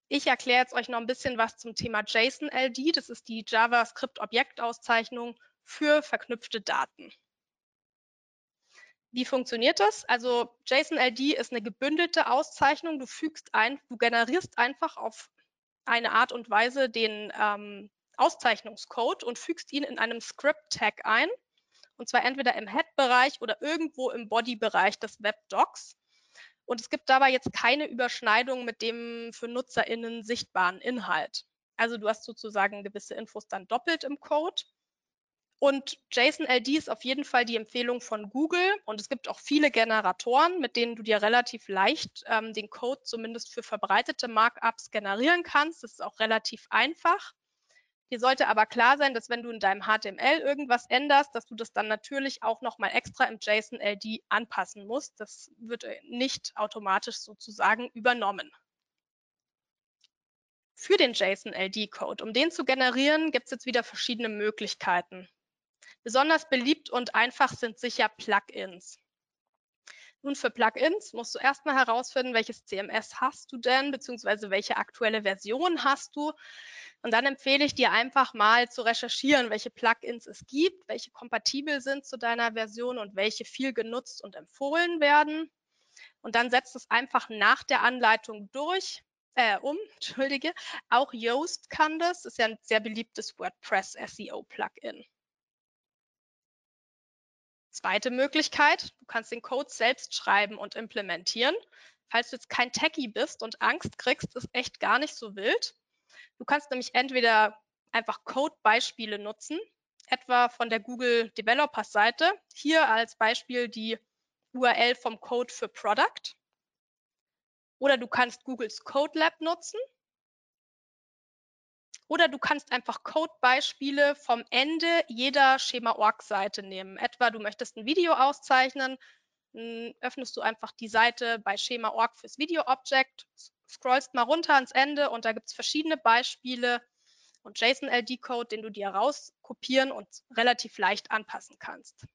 Ich erkläre jetzt euch noch ein bisschen was zum Thema JSON-LD. Das ist die JavaScript-Objektauszeichnung für verknüpfte Daten. Wie funktioniert das? Also JSON-LD ist eine gebündelte Auszeichnung. Du fügst ein, du generierst einfach auf eine Art und Weise den ähm, Auszeichnungscode und fügst ihn in einem Script-Tag ein. Und zwar entweder im Head-Bereich oder irgendwo im Body-Bereich des Webdocs. Und es gibt dabei jetzt keine Überschneidung mit dem für NutzerInnen sichtbaren Inhalt. Also du hast sozusagen gewisse Infos dann doppelt im Code. Und JSON-LD ist auf jeden Fall die Empfehlung von Google und es gibt auch viele Generatoren, mit denen du dir relativ leicht ähm, den Code zumindest für verbreitete Markups generieren kannst. Das ist auch relativ einfach. Dir sollte aber klar sein, dass wenn du in deinem HTML irgendwas änderst, dass du das dann natürlich auch nochmal extra im JSON-LD anpassen musst. Das wird äh, nicht automatisch sozusagen übernommen. Für den JSON-LD-Code, um den zu generieren, gibt es jetzt wieder verschiedene Möglichkeiten. Besonders beliebt und einfach sind sicher Plugins. Nun, für Plugins musst du erstmal herausfinden, welches CMS hast du denn, beziehungsweise welche aktuelle Version hast du. Und dann empfehle ich dir einfach mal zu recherchieren, welche Plugins es gibt, welche kompatibel sind zu deiner Version und welche viel genutzt und empfohlen werden. Und dann setzt es einfach nach der Anleitung durch, äh, um, <laughs> entschuldige. Auch Yoast kann das, ist ja ein sehr beliebtes WordPress SEO Plugin. Zweite Möglichkeit, du kannst den Code selbst schreiben und implementieren. Falls du jetzt kein Techie bist und Angst kriegst, ist echt gar nicht so wild. Du kannst nämlich entweder einfach Code-Beispiele nutzen, etwa von der Google Developers Seite. Hier als Beispiel die URL vom Code für Product. Oder du kannst Googles Code Lab nutzen. Oder du kannst einfach Codebeispiele vom Ende jeder Schema-Org-Seite nehmen. Etwa du möchtest ein Video auszeichnen, öffnest du einfach die Seite bei Schema.org fürs Video-Object, scrollst mal runter ans Ende und da gibt es verschiedene Beispiele und JSON-LD-Code, den du dir rauskopieren und relativ leicht anpassen kannst.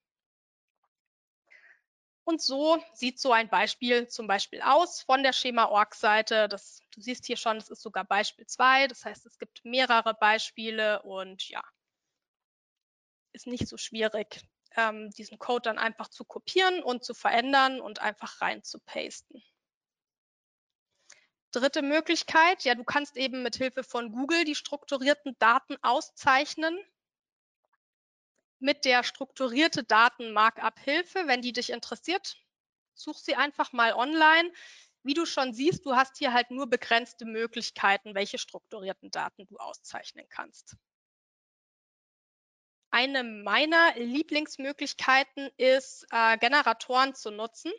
Und so sieht so ein Beispiel zum Beispiel aus von der Schema-Org-Seite. Du siehst hier schon, es ist sogar Beispiel 2. Das heißt, es gibt mehrere Beispiele und ja, ist nicht so schwierig, ähm, diesen Code dann einfach zu kopieren und zu verändern und einfach rein zu pasten. Dritte Möglichkeit, ja, du kannst eben mit Hilfe von Google die strukturierten Daten auszeichnen mit der strukturierte Daten Markup Hilfe. Wenn die dich interessiert, such sie einfach mal online. Wie du schon siehst, du hast hier halt nur begrenzte Möglichkeiten, welche strukturierten Daten du auszeichnen kannst. Eine meiner Lieblingsmöglichkeiten ist, äh, Generatoren zu nutzen.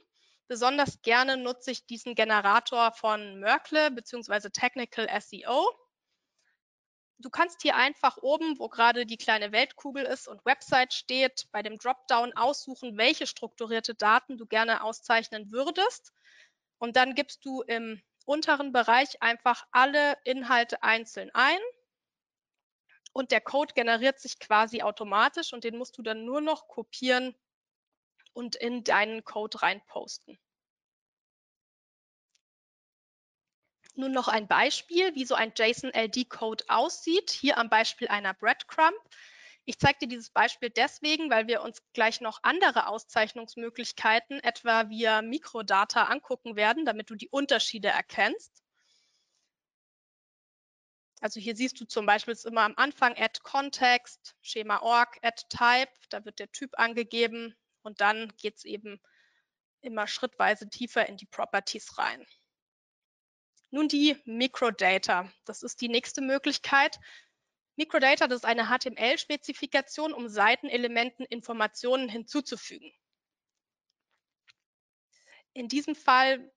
Besonders gerne nutze ich diesen Generator von Merkle bzw. Technical SEO. Du kannst hier einfach oben, wo gerade die kleine Weltkugel ist und Website steht, bei dem Dropdown aussuchen, welche strukturierte Daten du gerne auszeichnen würdest. Und dann gibst du im unteren Bereich einfach alle Inhalte einzeln ein. Und der Code generiert sich quasi automatisch und den musst du dann nur noch kopieren und in deinen Code reinposten. Nun noch ein Beispiel, wie so ein JSON-LD-Code aussieht. Hier am Beispiel einer Breadcrumb. Ich zeige dir dieses Beispiel deswegen, weil wir uns gleich noch andere Auszeichnungsmöglichkeiten, etwa via Mikrodata, angucken werden, damit du die Unterschiede erkennst. Also hier siehst du zum Beispiel immer am Anfang add context, Schema org, add type, da wird der Typ angegeben und dann geht es eben immer schrittweise tiefer in die Properties rein. Nun die Microdata. Das ist die nächste Möglichkeit. Microdata, das ist eine HTML-Spezifikation, um Seitenelementen Informationen hinzuzufügen. In diesem Fall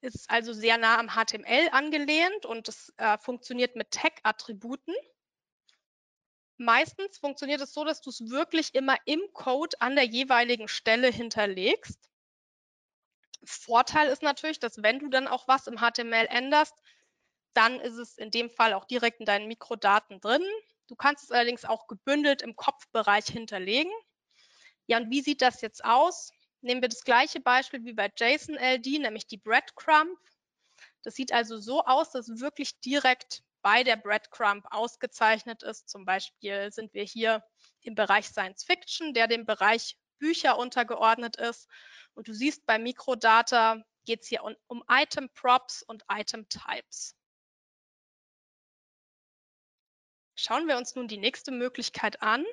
ist es also sehr nah am HTML angelehnt und es äh, funktioniert mit Tag-Attributen. Meistens funktioniert es so, dass du es wirklich immer im Code an der jeweiligen Stelle hinterlegst. Vorteil ist natürlich, dass wenn du dann auch was im HTML änderst, dann ist es in dem Fall auch direkt in deinen Mikrodaten drin. Du kannst es allerdings auch gebündelt im Kopfbereich hinterlegen. Ja, und wie sieht das jetzt aus? Nehmen wir das gleiche Beispiel wie bei JSON-LD, nämlich die Breadcrumb. Das sieht also so aus, dass wirklich direkt bei der Breadcrumb ausgezeichnet ist. Zum Beispiel sind wir hier im Bereich Science Fiction, der dem Bereich Bücher untergeordnet ist. Und du siehst, bei Mikrodata geht es hier um, um Item Props und Item Types. Schauen wir uns nun die nächste Möglichkeit an.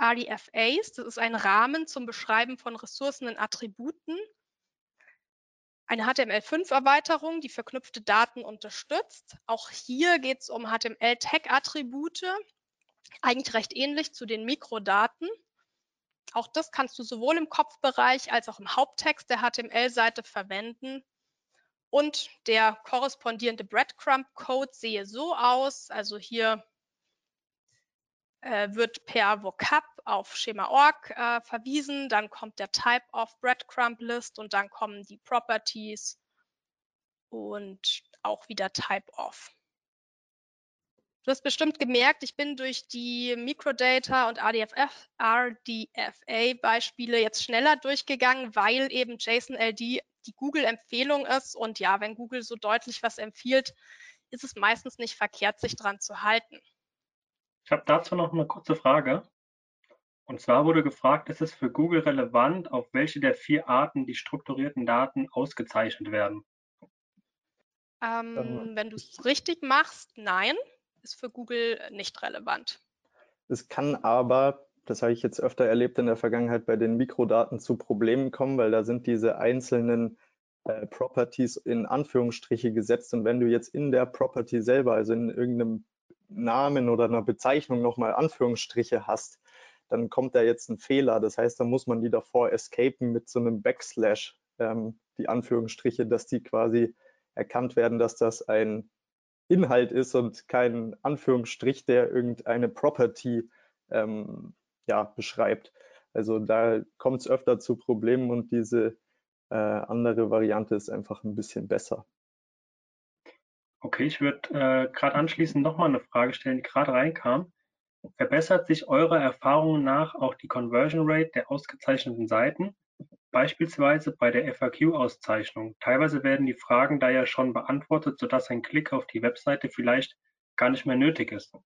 RDFAs, das ist ein Rahmen zum Beschreiben von Ressourcen und Attributen. Eine HTML5-Erweiterung, die verknüpfte Daten unterstützt. Auch hier geht es um HTML-Tag-Attribute Eigentlich recht ähnlich zu den Mikrodaten. Auch das kannst du sowohl im Kopfbereich als auch im Haupttext der HTML-Seite verwenden. Und der korrespondierende Breadcrumb-Code sehe so aus. Also hier äh, wird per Vocab auf Schema.org äh, verwiesen, dann kommt der Type of Breadcrumb List und dann kommen die Properties und auch wieder Type of. Du hast bestimmt gemerkt, ich bin durch die Microdata und RDFF, RDFA-Beispiele jetzt schneller durchgegangen, weil eben JSON-LD die Google-Empfehlung ist. Und ja, wenn Google so deutlich was empfiehlt, ist es meistens nicht verkehrt, sich dran zu halten. Ich habe dazu noch eine kurze Frage. Und zwar wurde gefragt, ist es für Google relevant, auf welche der vier Arten die strukturierten Daten ausgezeichnet werden? Ähm, ähm, wenn du es richtig machst, nein, ist für Google nicht relevant. Es kann aber, das habe ich jetzt öfter erlebt in der Vergangenheit, bei den Mikrodaten zu Problemen kommen, weil da sind diese einzelnen äh, Properties in Anführungsstriche gesetzt. Und wenn du jetzt in der Property selber, also in irgendeinem Namen oder einer Bezeichnung nochmal Anführungsstriche hast, dann kommt da jetzt ein Fehler. Das heißt, da muss man die davor escapen mit so einem Backslash, ähm, die Anführungsstriche, dass die quasi erkannt werden, dass das ein Inhalt ist und kein Anführungsstrich, der irgendeine Property ähm, ja, beschreibt. Also da kommt es öfter zu Problemen und diese äh, andere Variante ist einfach ein bisschen besser. Okay, ich würde äh, gerade anschließend nochmal eine Frage stellen, die gerade reinkam. Verbessert sich eurer Erfahrung nach auch die Conversion Rate der ausgezeichneten Seiten, beispielsweise bei der FAQ-Auszeichnung? Teilweise werden die Fragen da ja schon beantwortet, sodass ein Klick auf die Webseite vielleicht gar nicht mehr nötig ist.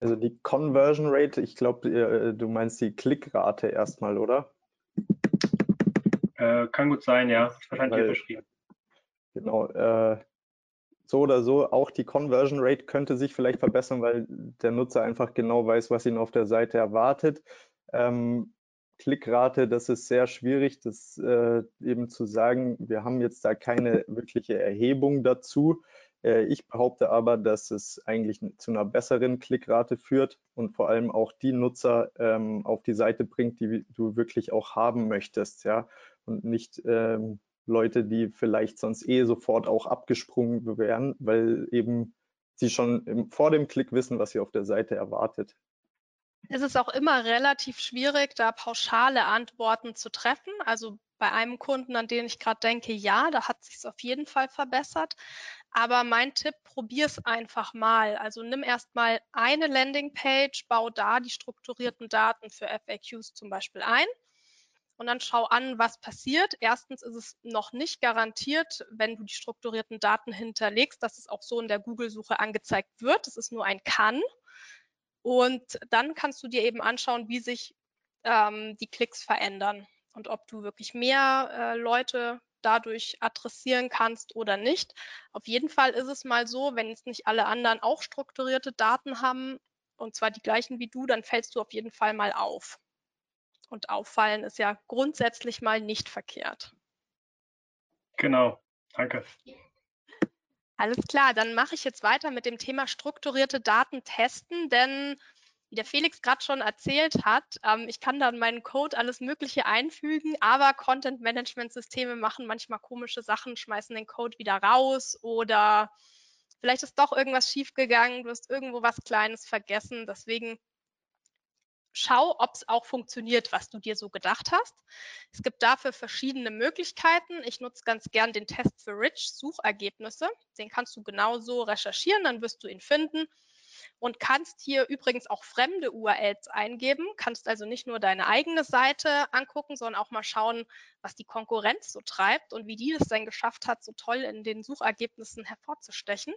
Also die Conversion Rate, ich glaube, äh, du meinst die Klickrate erstmal, oder? Äh, kann gut sein, ja. Ist wahrscheinlich hier beschrieben. Genau. Äh, so oder so, auch die Conversion Rate könnte sich vielleicht verbessern, weil der Nutzer einfach genau weiß, was ihn auf der Seite erwartet. Ähm, Klickrate, das ist sehr schwierig, das äh, eben zu sagen. Wir haben jetzt da keine wirkliche Erhebung dazu. Äh, ich behaupte aber, dass es eigentlich zu einer besseren Klickrate führt und vor allem auch die Nutzer ähm, auf die Seite bringt, die du wirklich auch haben möchtest, ja, und nicht ähm, Leute, die vielleicht sonst eh sofort auch abgesprungen wären, weil eben sie schon im, vor dem Klick wissen, was sie auf der Seite erwartet. Es ist auch immer relativ schwierig, da pauschale Antworten zu treffen. Also bei einem Kunden, an den ich gerade denke, ja, da hat sich es auf jeden Fall verbessert. Aber mein Tipp, probier es einfach mal. Also nimm erstmal eine Landingpage, bau da die strukturierten Daten für FAQs zum Beispiel ein und dann schau an, was passiert. Erstens ist es noch nicht garantiert, wenn du die strukturierten Daten hinterlegst, dass es auch so in der Google-Suche angezeigt wird. Es ist nur ein Kann. Und dann kannst du dir eben anschauen, wie sich ähm, die Klicks verändern und ob du wirklich mehr äh, Leute dadurch adressieren kannst oder nicht. Auf jeden Fall ist es mal so, wenn jetzt nicht alle anderen auch strukturierte Daten haben, und zwar die gleichen wie du, dann fällst du auf jeden Fall mal auf. Und auffallen ist ja grundsätzlich mal nicht verkehrt. Genau, danke. Alles klar, dann mache ich jetzt weiter mit dem Thema strukturierte Daten testen, denn wie der Felix gerade schon erzählt hat, ähm, ich kann dann meinen Code alles Mögliche einfügen, aber Content-Management-Systeme machen manchmal komische Sachen, schmeißen den Code wieder raus oder vielleicht ist doch irgendwas schiefgegangen, du hast irgendwo was Kleines vergessen. Deswegen schau, ob es auch funktioniert, was du dir so gedacht hast. Es gibt dafür verschiedene Möglichkeiten. Ich nutze ganz gern den Test für Rich Suchergebnisse. Den kannst du genauso recherchieren, dann wirst du ihn finden und kannst hier übrigens auch fremde URLs eingeben, kannst also nicht nur deine eigene Seite angucken, sondern auch mal schauen, was die Konkurrenz so treibt und wie die es denn geschafft hat, so toll in den Suchergebnissen hervorzustechen.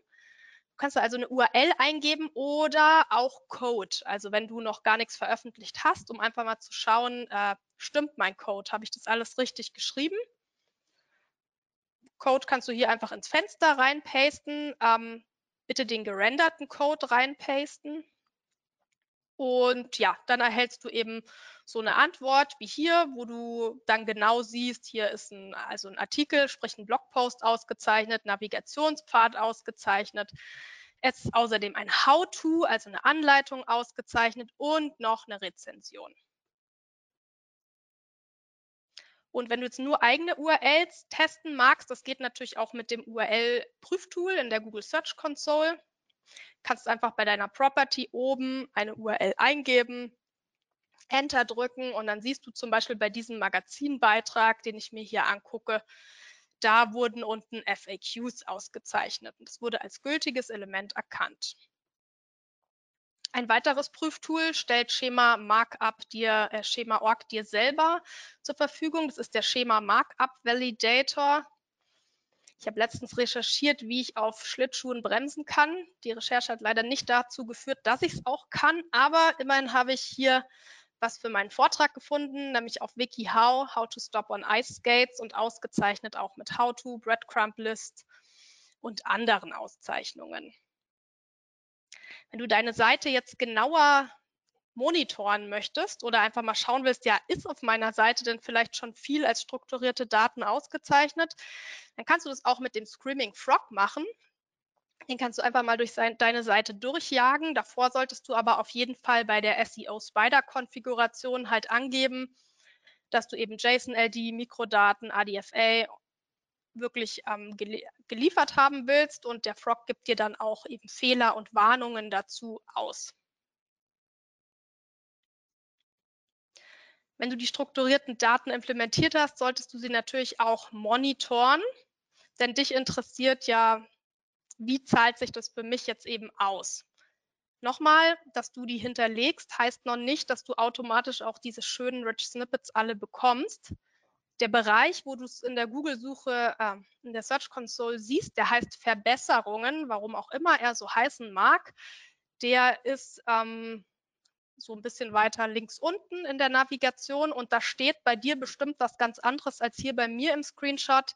Du kannst also eine URL eingeben oder auch Code. Also wenn du noch gar nichts veröffentlicht hast, um einfach mal zu schauen, äh, stimmt mein Code? Habe ich das alles richtig geschrieben? Code kannst du hier einfach ins Fenster reinpasten. Ähm, bitte den gerenderten Code reinpasten. Und ja, dann erhältst du eben so eine Antwort wie hier, wo du dann genau siehst, hier ist ein, also ein Artikel, sprich ein Blogpost ausgezeichnet, Navigationspfad ausgezeichnet, Es ist außerdem ein How-to, also eine Anleitung ausgezeichnet und noch eine Rezension. Und wenn du jetzt nur eigene URLs testen magst, das geht natürlich auch mit dem URL-Prüftool in der Google Search Console. Kannst einfach bei deiner Property oben eine URL eingeben, Enter drücken und dann siehst du zum Beispiel bei diesem Magazinbeitrag, den ich mir hier angucke, da wurden unten FAQs ausgezeichnet das wurde als gültiges Element erkannt. Ein weiteres Prüftool stellt Schema Markup dir, äh, Schema Org dir selber zur Verfügung. Das ist der Schema Markup Validator. Ich habe letztens recherchiert, wie ich auf Schlittschuhen bremsen kann. Die Recherche hat leider nicht dazu geführt, dass ich es auch kann, aber immerhin habe ich hier was für meinen Vortrag gefunden, nämlich auf WikiHow, How to Stop on Ice Skates und ausgezeichnet auch mit How to, Breadcrumb List und anderen Auszeichnungen. Wenn du deine Seite jetzt genauer monitoren möchtest oder einfach mal schauen willst, ja, ist auf meiner Seite denn vielleicht schon viel als strukturierte Daten ausgezeichnet, dann kannst du das auch mit dem Screaming Frog machen. Den kannst du einfach mal durch sein, deine Seite durchjagen. Davor solltest du aber auf jeden Fall bei der SEO Spider Konfiguration halt angeben, dass du eben JSON-LD, Mikrodaten, ADFA wirklich ähm, gelie geliefert haben willst und der Frog gibt dir dann auch eben Fehler und Warnungen dazu aus. Wenn du die strukturierten Daten implementiert hast, solltest du sie natürlich auch monitoren, denn dich interessiert ja, wie zahlt sich das für mich jetzt eben aus? Nochmal, dass du die hinterlegst, heißt noch nicht, dass du automatisch auch diese schönen Rich Snippets alle bekommst. Der Bereich, wo du es in der Google-Suche, äh, in der Search Console siehst, der heißt Verbesserungen, warum auch immer er so heißen mag. Der ist ähm, so ein bisschen weiter links unten in der Navigation und da steht bei dir bestimmt was ganz anderes als hier bei mir im Screenshot.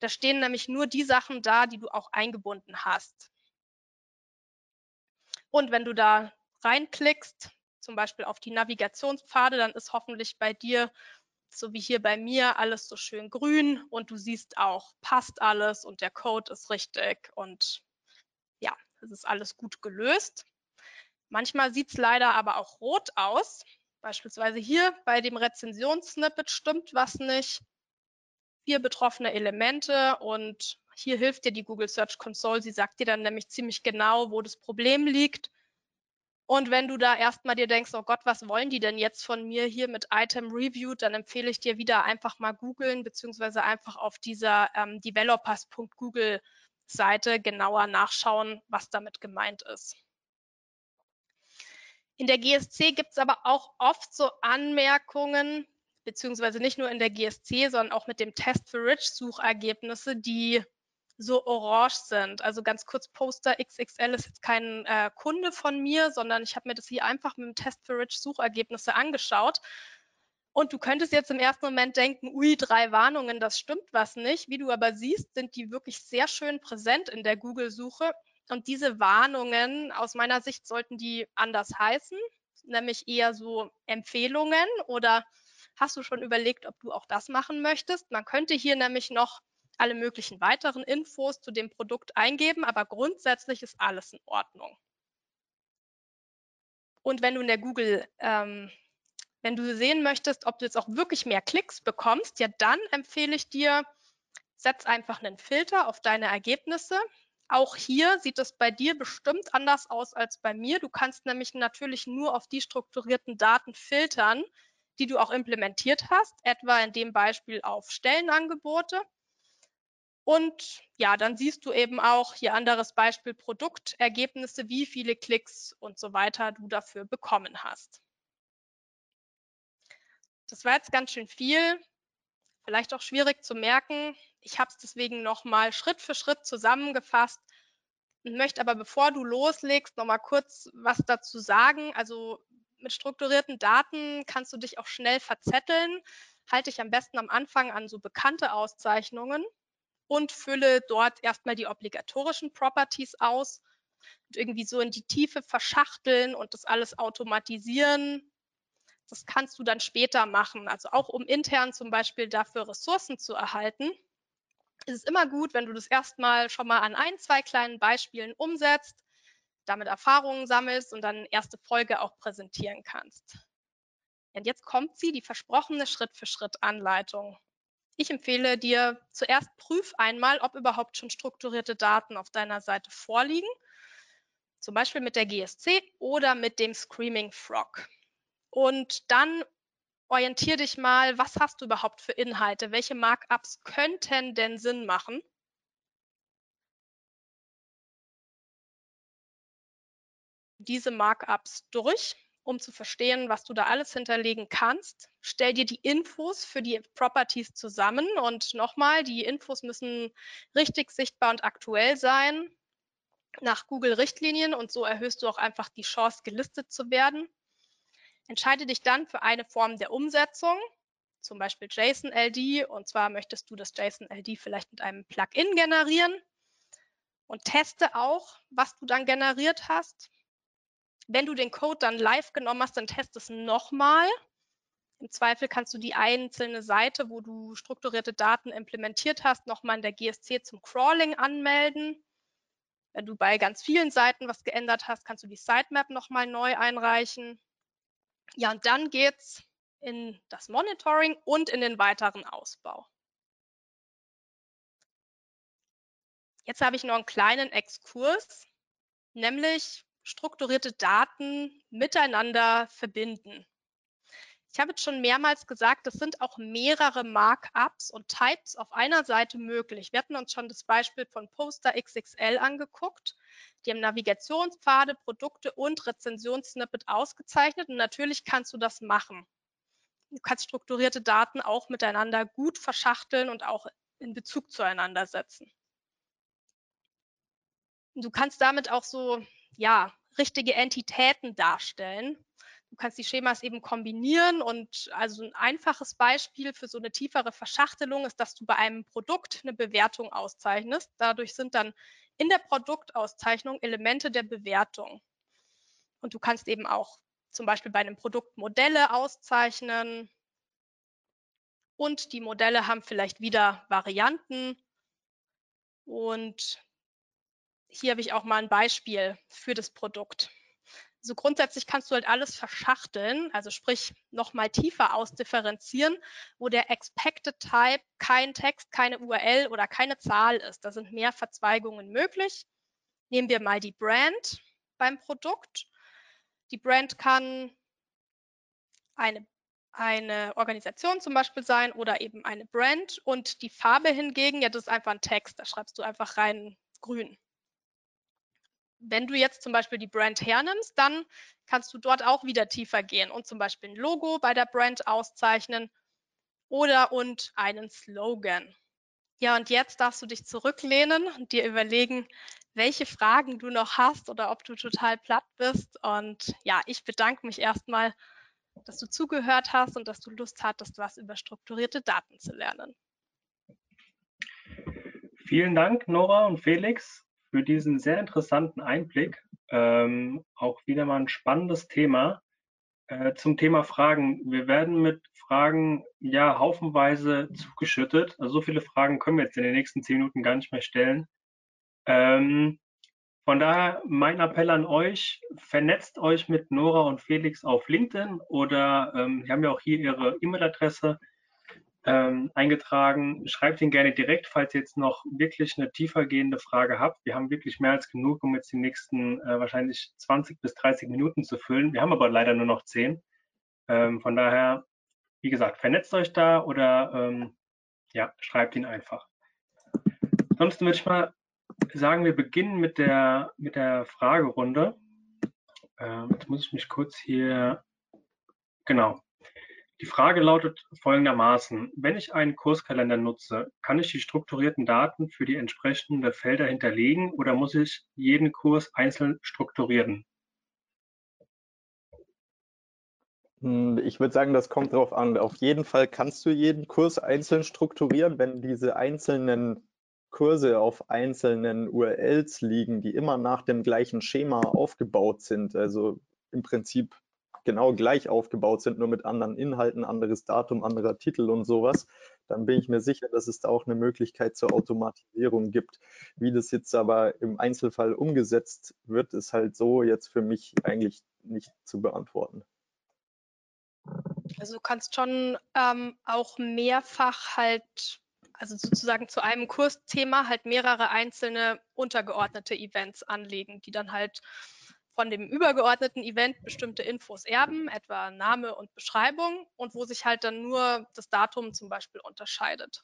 Da stehen nämlich nur die Sachen da, die du auch eingebunden hast. Und wenn du da reinklickst, zum Beispiel auf die Navigationspfade, dann ist hoffentlich bei dir, so wie hier bei mir, alles so schön grün und du siehst auch, passt alles und der Code ist richtig und ja, es ist alles gut gelöst. Manchmal sieht es leider aber auch rot aus. Beispielsweise hier bei dem Rezensionssnippet stimmt was nicht vier betroffene Elemente und hier hilft dir die Google Search Console. Sie sagt dir dann nämlich ziemlich genau, wo das Problem liegt. Und wenn du da erstmal dir denkst, oh Gott, was wollen die denn jetzt von mir hier mit Item Review, dann empfehle ich dir wieder einfach mal googeln, beziehungsweise einfach auf dieser ähm, developers.google Seite genauer nachschauen, was damit gemeint ist. In der GSC gibt es aber auch oft so Anmerkungen, beziehungsweise nicht nur in der GSC, sondern auch mit dem Test für Rich Suchergebnisse, die so orange sind. Also ganz kurz, Poster XXL ist jetzt kein äh, Kunde von mir, sondern ich habe mir das hier einfach mit dem Test für Rich Suchergebnisse angeschaut. Und du könntest jetzt im ersten Moment denken, ui, drei Warnungen, das stimmt was nicht. Wie du aber siehst, sind die wirklich sehr schön präsent in der Google-Suche. Und diese Warnungen, aus meiner Sicht, sollten die anders heißen, nämlich eher so Empfehlungen oder Hast du schon überlegt, ob du auch das machen möchtest? Man könnte hier nämlich noch alle möglichen weiteren Infos zu dem Produkt eingeben, aber grundsätzlich ist alles in Ordnung. Und wenn du in der Google, ähm, wenn du sehen möchtest, ob du jetzt auch wirklich mehr Klicks bekommst, ja, dann empfehle ich dir, setz einfach einen Filter auf deine Ergebnisse. Auch hier sieht es bei dir bestimmt anders aus als bei mir. Du kannst nämlich natürlich nur auf die strukturierten Daten filtern, die du auch implementiert hast, etwa in dem Beispiel auf Stellenangebote. Und ja, dann siehst du eben auch hier anderes Beispiel Produktergebnisse, wie viele Klicks und so weiter du dafür bekommen hast. Das war jetzt ganz schön viel, vielleicht auch schwierig zu merken. Ich habe es deswegen nochmal Schritt für Schritt zusammengefasst und möchte aber, bevor du loslegst, nochmal kurz was dazu sagen. Also mit strukturierten Daten kannst du dich auch schnell verzetteln. Halte dich am besten am Anfang an so bekannte Auszeichnungen und fülle dort erstmal die obligatorischen Properties aus und irgendwie so in die Tiefe verschachteln und das alles automatisieren. Das kannst du dann später machen. Also auch um intern zum Beispiel dafür Ressourcen zu erhalten, ist es immer gut, wenn du das erstmal schon mal an ein, zwei kleinen Beispielen umsetzt, damit Erfahrungen sammelst und dann erste Folge auch präsentieren kannst. Und jetzt kommt sie, die versprochene Schritt-für-Schritt-Anleitung. Ich empfehle dir zuerst prüf einmal, ob überhaupt schon strukturierte Daten auf deiner Seite vorliegen, zum Beispiel mit der GSC oder mit dem Screaming Frog. Und dann orientier dich mal, was hast du überhaupt für Inhalte? Welche Markups könnten denn Sinn machen? Diese Markups durch um zu verstehen, was du da alles hinterlegen kannst. Stell dir die Infos für die Properties zusammen und nochmal, die Infos müssen richtig sichtbar und aktuell sein nach Google-Richtlinien und so erhöhst du auch einfach die Chance, gelistet zu werden. Entscheide dich dann für eine Form der Umsetzung, zum Beispiel JSON-LD und zwar möchtest du das JSON-LD vielleicht mit einem Plugin generieren und teste auch, was du dann generiert hast. Wenn du den Code dann live genommen hast, dann test es nochmal. Im Zweifel kannst du die einzelne Seite, wo du strukturierte Daten implementiert hast, nochmal in der GSC zum Crawling anmelden. Wenn du bei ganz vielen Seiten was geändert hast, kannst du die Sitemap nochmal neu einreichen. Ja, und dann geht's in das Monitoring und in den weiteren Ausbau. Jetzt habe ich noch einen kleinen Exkurs, nämlich strukturierte Daten miteinander verbinden. Ich habe jetzt schon mehrmals gesagt, es sind auch mehrere Markups und Types auf einer Seite möglich. Wir hatten uns schon das Beispiel von Poster XXL angeguckt. Die haben Navigationspfade, Produkte und Rezensionssnippet ausgezeichnet und natürlich kannst du das machen. Du kannst strukturierte Daten auch miteinander gut verschachteln und auch in Bezug zueinander setzen. Du kannst damit auch so ja, richtige Entitäten darstellen. Du kannst die Schemas eben kombinieren und also ein einfaches Beispiel für so eine tiefere Verschachtelung ist, dass du bei einem Produkt eine Bewertung auszeichnest. Dadurch sind dann in der Produktauszeichnung Elemente der Bewertung. Und du kannst eben auch zum Beispiel bei einem Produkt Modelle auszeichnen. Und die Modelle haben vielleicht wieder Varianten. Und hier habe ich auch mal ein Beispiel für das Produkt. Also grundsätzlich kannst du halt alles verschachteln, also sprich nochmal tiefer ausdifferenzieren, wo der Expected Type kein Text, keine URL oder keine Zahl ist. Da sind mehr Verzweigungen möglich. Nehmen wir mal die Brand beim Produkt. Die Brand kann eine, eine Organisation zum Beispiel sein oder eben eine Brand und die Farbe hingegen, ja, das ist einfach ein Text, da schreibst du einfach rein grün wenn du jetzt zum Beispiel die Brand hernimmst, dann kannst du dort auch wieder tiefer gehen und zum Beispiel ein Logo bei der Brand auszeichnen oder und einen Slogan. Ja, und jetzt darfst du dich zurücklehnen und dir überlegen, welche Fragen du noch hast oder ob du total platt bist. Und ja, ich bedanke mich erstmal, dass du zugehört hast und dass du Lust hattest, was über strukturierte Daten zu lernen. Vielen Dank, Nora und Felix für diesen sehr interessanten Einblick. Ähm, auch wieder mal ein spannendes Thema. Äh, zum Thema Fragen. Wir werden mit Fragen ja haufenweise zugeschüttet. Also so viele Fragen können wir jetzt in den nächsten zehn Minuten gar nicht mehr stellen. Ähm, von daher mein Appell an euch, vernetzt euch mit Nora und Felix auf LinkedIn oder ähm, wir haben ja auch hier ihre E-Mail-Adresse ähm, eingetragen. Schreibt ihn gerne direkt, falls ihr jetzt noch wirklich eine tiefergehende Frage habt. Wir haben wirklich mehr als genug, um jetzt die nächsten äh, wahrscheinlich 20 bis 30 Minuten zu füllen. Wir haben aber leider nur noch 10. Ähm, von daher, wie gesagt, vernetzt euch da oder ähm, ja, schreibt ihn einfach. Ansonsten würde ich mal sagen, wir beginnen mit der, mit der Fragerunde. Ähm, jetzt muss ich mich kurz hier, genau, die Frage lautet folgendermaßen: Wenn ich einen Kurskalender nutze, kann ich die strukturierten Daten für die entsprechenden Felder hinterlegen oder muss ich jeden Kurs einzeln strukturieren? Hm, ich würde sagen, das kommt darauf an. Auf jeden Fall kannst du jeden Kurs einzeln strukturieren, wenn diese einzelnen Kurse auf einzelnen URLs liegen, die immer nach dem gleichen Schema aufgebaut sind. Also im Prinzip genau gleich aufgebaut sind, nur mit anderen Inhalten, anderes Datum, anderer Titel und sowas, dann bin ich mir sicher, dass es da auch eine Möglichkeit zur Automatisierung gibt. Wie das jetzt aber im Einzelfall umgesetzt wird, ist halt so jetzt für mich eigentlich nicht zu beantworten. Also du kannst schon ähm, auch mehrfach halt, also sozusagen zu einem Kursthema halt mehrere einzelne untergeordnete Events anlegen, die dann halt von dem übergeordneten Event bestimmte Infos erben, etwa Name und Beschreibung und wo sich halt dann nur das Datum zum Beispiel unterscheidet.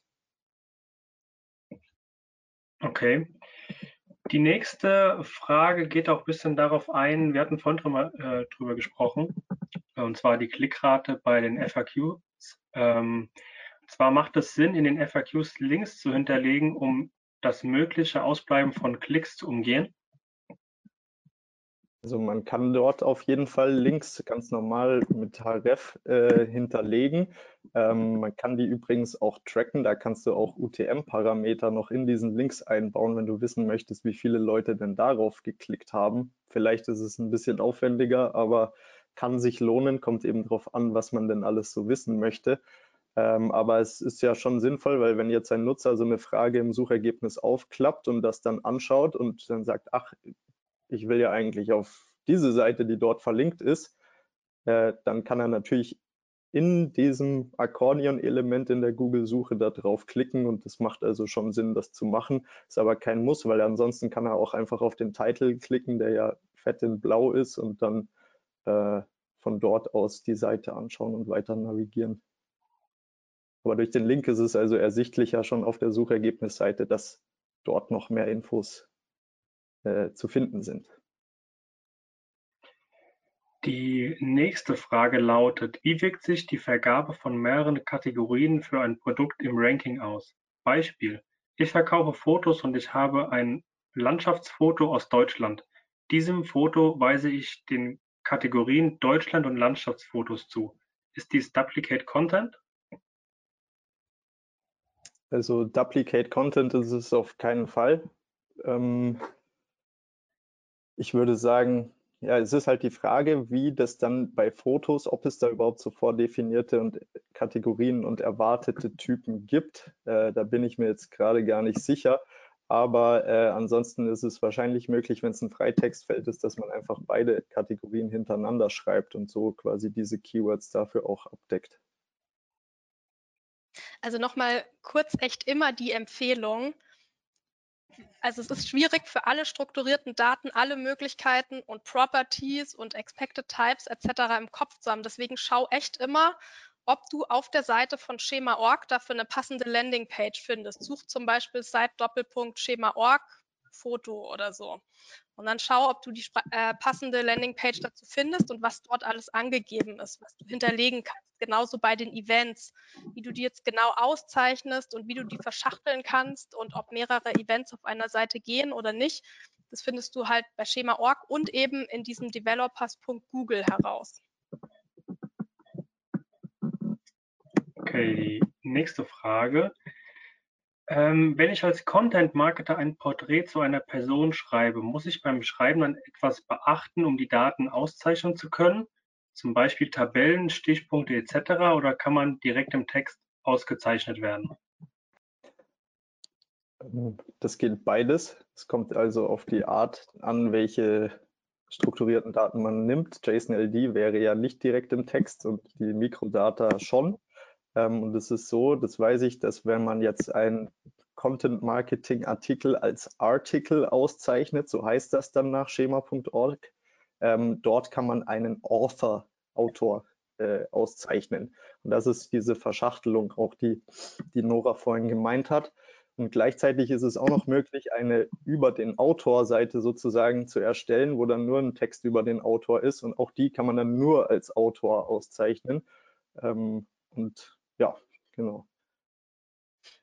Okay. Die nächste Frage geht auch ein bisschen darauf ein, wir hatten vorhin drüber, äh, drüber gesprochen, und zwar die Klickrate bei den FAQs. Ähm, zwar macht es Sinn, in den FAQs Links zu hinterlegen, um das mögliche Ausbleiben von Klicks zu umgehen. Also man kann dort auf jeden Fall Links ganz normal mit href äh, hinterlegen. Ähm, man kann die übrigens auch tracken. Da kannst du auch UTM-Parameter noch in diesen Links einbauen, wenn du wissen möchtest, wie viele Leute denn darauf geklickt haben. Vielleicht ist es ein bisschen aufwendiger, aber kann sich lohnen. Kommt eben darauf an, was man denn alles so wissen möchte. Ähm, aber es ist ja schon sinnvoll, weil wenn jetzt ein Nutzer so eine Frage im Suchergebnis aufklappt und das dann anschaut und dann sagt, ach, ich will ja eigentlich auf diese Seite, die dort verlinkt ist, äh, dann kann er natürlich in diesem Akkordeon-Element in der Google-Suche da drauf klicken und es macht also schon Sinn, das zu machen. Ist aber kein Muss, weil ansonsten kann er auch einfach auf den Titel klicken, der ja fett in blau ist und dann äh, von dort aus die Seite anschauen und weiter navigieren. Aber durch den Link ist es also ersichtlicher schon auf der Suchergebnisseite, dass dort noch mehr Infos äh, zu finden sind. Die nächste Frage lautet, wie wirkt sich die Vergabe von mehreren Kategorien für ein Produkt im Ranking aus? Beispiel, ich verkaufe Fotos und ich habe ein Landschaftsfoto aus Deutschland. Diesem Foto weise ich den Kategorien Deutschland und Landschaftsfotos zu. Ist dies Duplicate Content? Also Duplicate Content ist es auf keinen Fall. Ähm, ich würde sagen, ja, es ist halt die Frage, wie das dann bei Fotos, ob es da überhaupt so vordefinierte und Kategorien und erwartete Typen gibt. Äh, da bin ich mir jetzt gerade gar nicht sicher. Aber äh, ansonsten ist es wahrscheinlich möglich, wenn es ein Freitextfeld ist, dass man einfach beide Kategorien hintereinander schreibt und so quasi diese Keywords dafür auch abdeckt. Also nochmal kurz echt immer die Empfehlung, also es ist schwierig für alle strukturierten Daten alle Möglichkeiten und Properties und Expected Types etc. im Kopf zu haben. Deswegen schau echt immer, ob du auf der Seite von Schema.org dafür eine passende Landingpage findest. Such zum Beispiel Site Doppelpunkt Schema.org Foto oder so. Und dann schau, ob du die äh, passende Landingpage dazu findest und was dort alles angegeben ist, was du hinterlegen kannst. Genauso bei den Events, wie du die jetzt genau auszeichnest und wie du die verschachteln kannst und ob mehrere Events auf einer Seite gehen oder nicht. Das findest du halt bei Schema.org und eben in diesem developers.google heraus. Okay, die nächste Frage. Ähm, wenn ich als Content-Marketer ein Porträt zu einer Person schreibe, muss ich beim Schreiben dann etwas beachten, um die Daten auszeichnen zu können? Zum Beispiel Tabellen, Stichpunkte etc. oder kann man direkt im Text ausgezeichnet werden? Das geht beides. Es kommt also auf die Art an, welche strukturierten Daten man nimmt. JSON-LD wäre ja nicht direkt im Text und die Mikrodata schon. Ähm, und es ist so, das weiß ich, dass wenn man jetzt einen Content-Marketing-Artikel als Article auszeichnet, so heißt das dann nach schema.org, ähm, dort kann man einen Author, Autor äh, auszeichnen. Und das ist diese Verschachtelung, auch die, die Nora vorhin gemeint hat. Und gleichzeitig ist es auch noch möglich, eine über den Autor-Seite sozusagen zu erstellen, wo dann nur ein Text über den Autor ist. Und auch die kann man dann nur als Autor auszeichnen. Ähm, und ja, genau.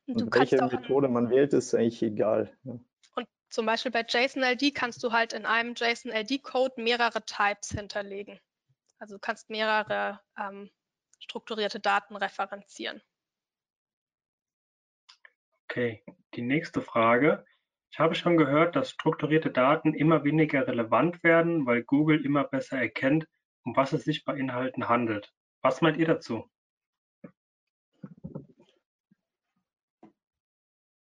Und, und welche Methode man wählt, ist eigentlich egal. Ja. Und zum Beispiel bei JSON-LD kannst du halt in einem JSON-LD-Code mehrere Types hinterlegen. Also du kannst mehrere ähm, strukturierte Daten referenzieren. Okay, die nächste Frage. Ich habe schon gehört, dass strukturierte Daten immer weniger relevant werden, weil Google immer besser erkennt, um was es sich bei Inhalten handelt. Was meint ihr dazu?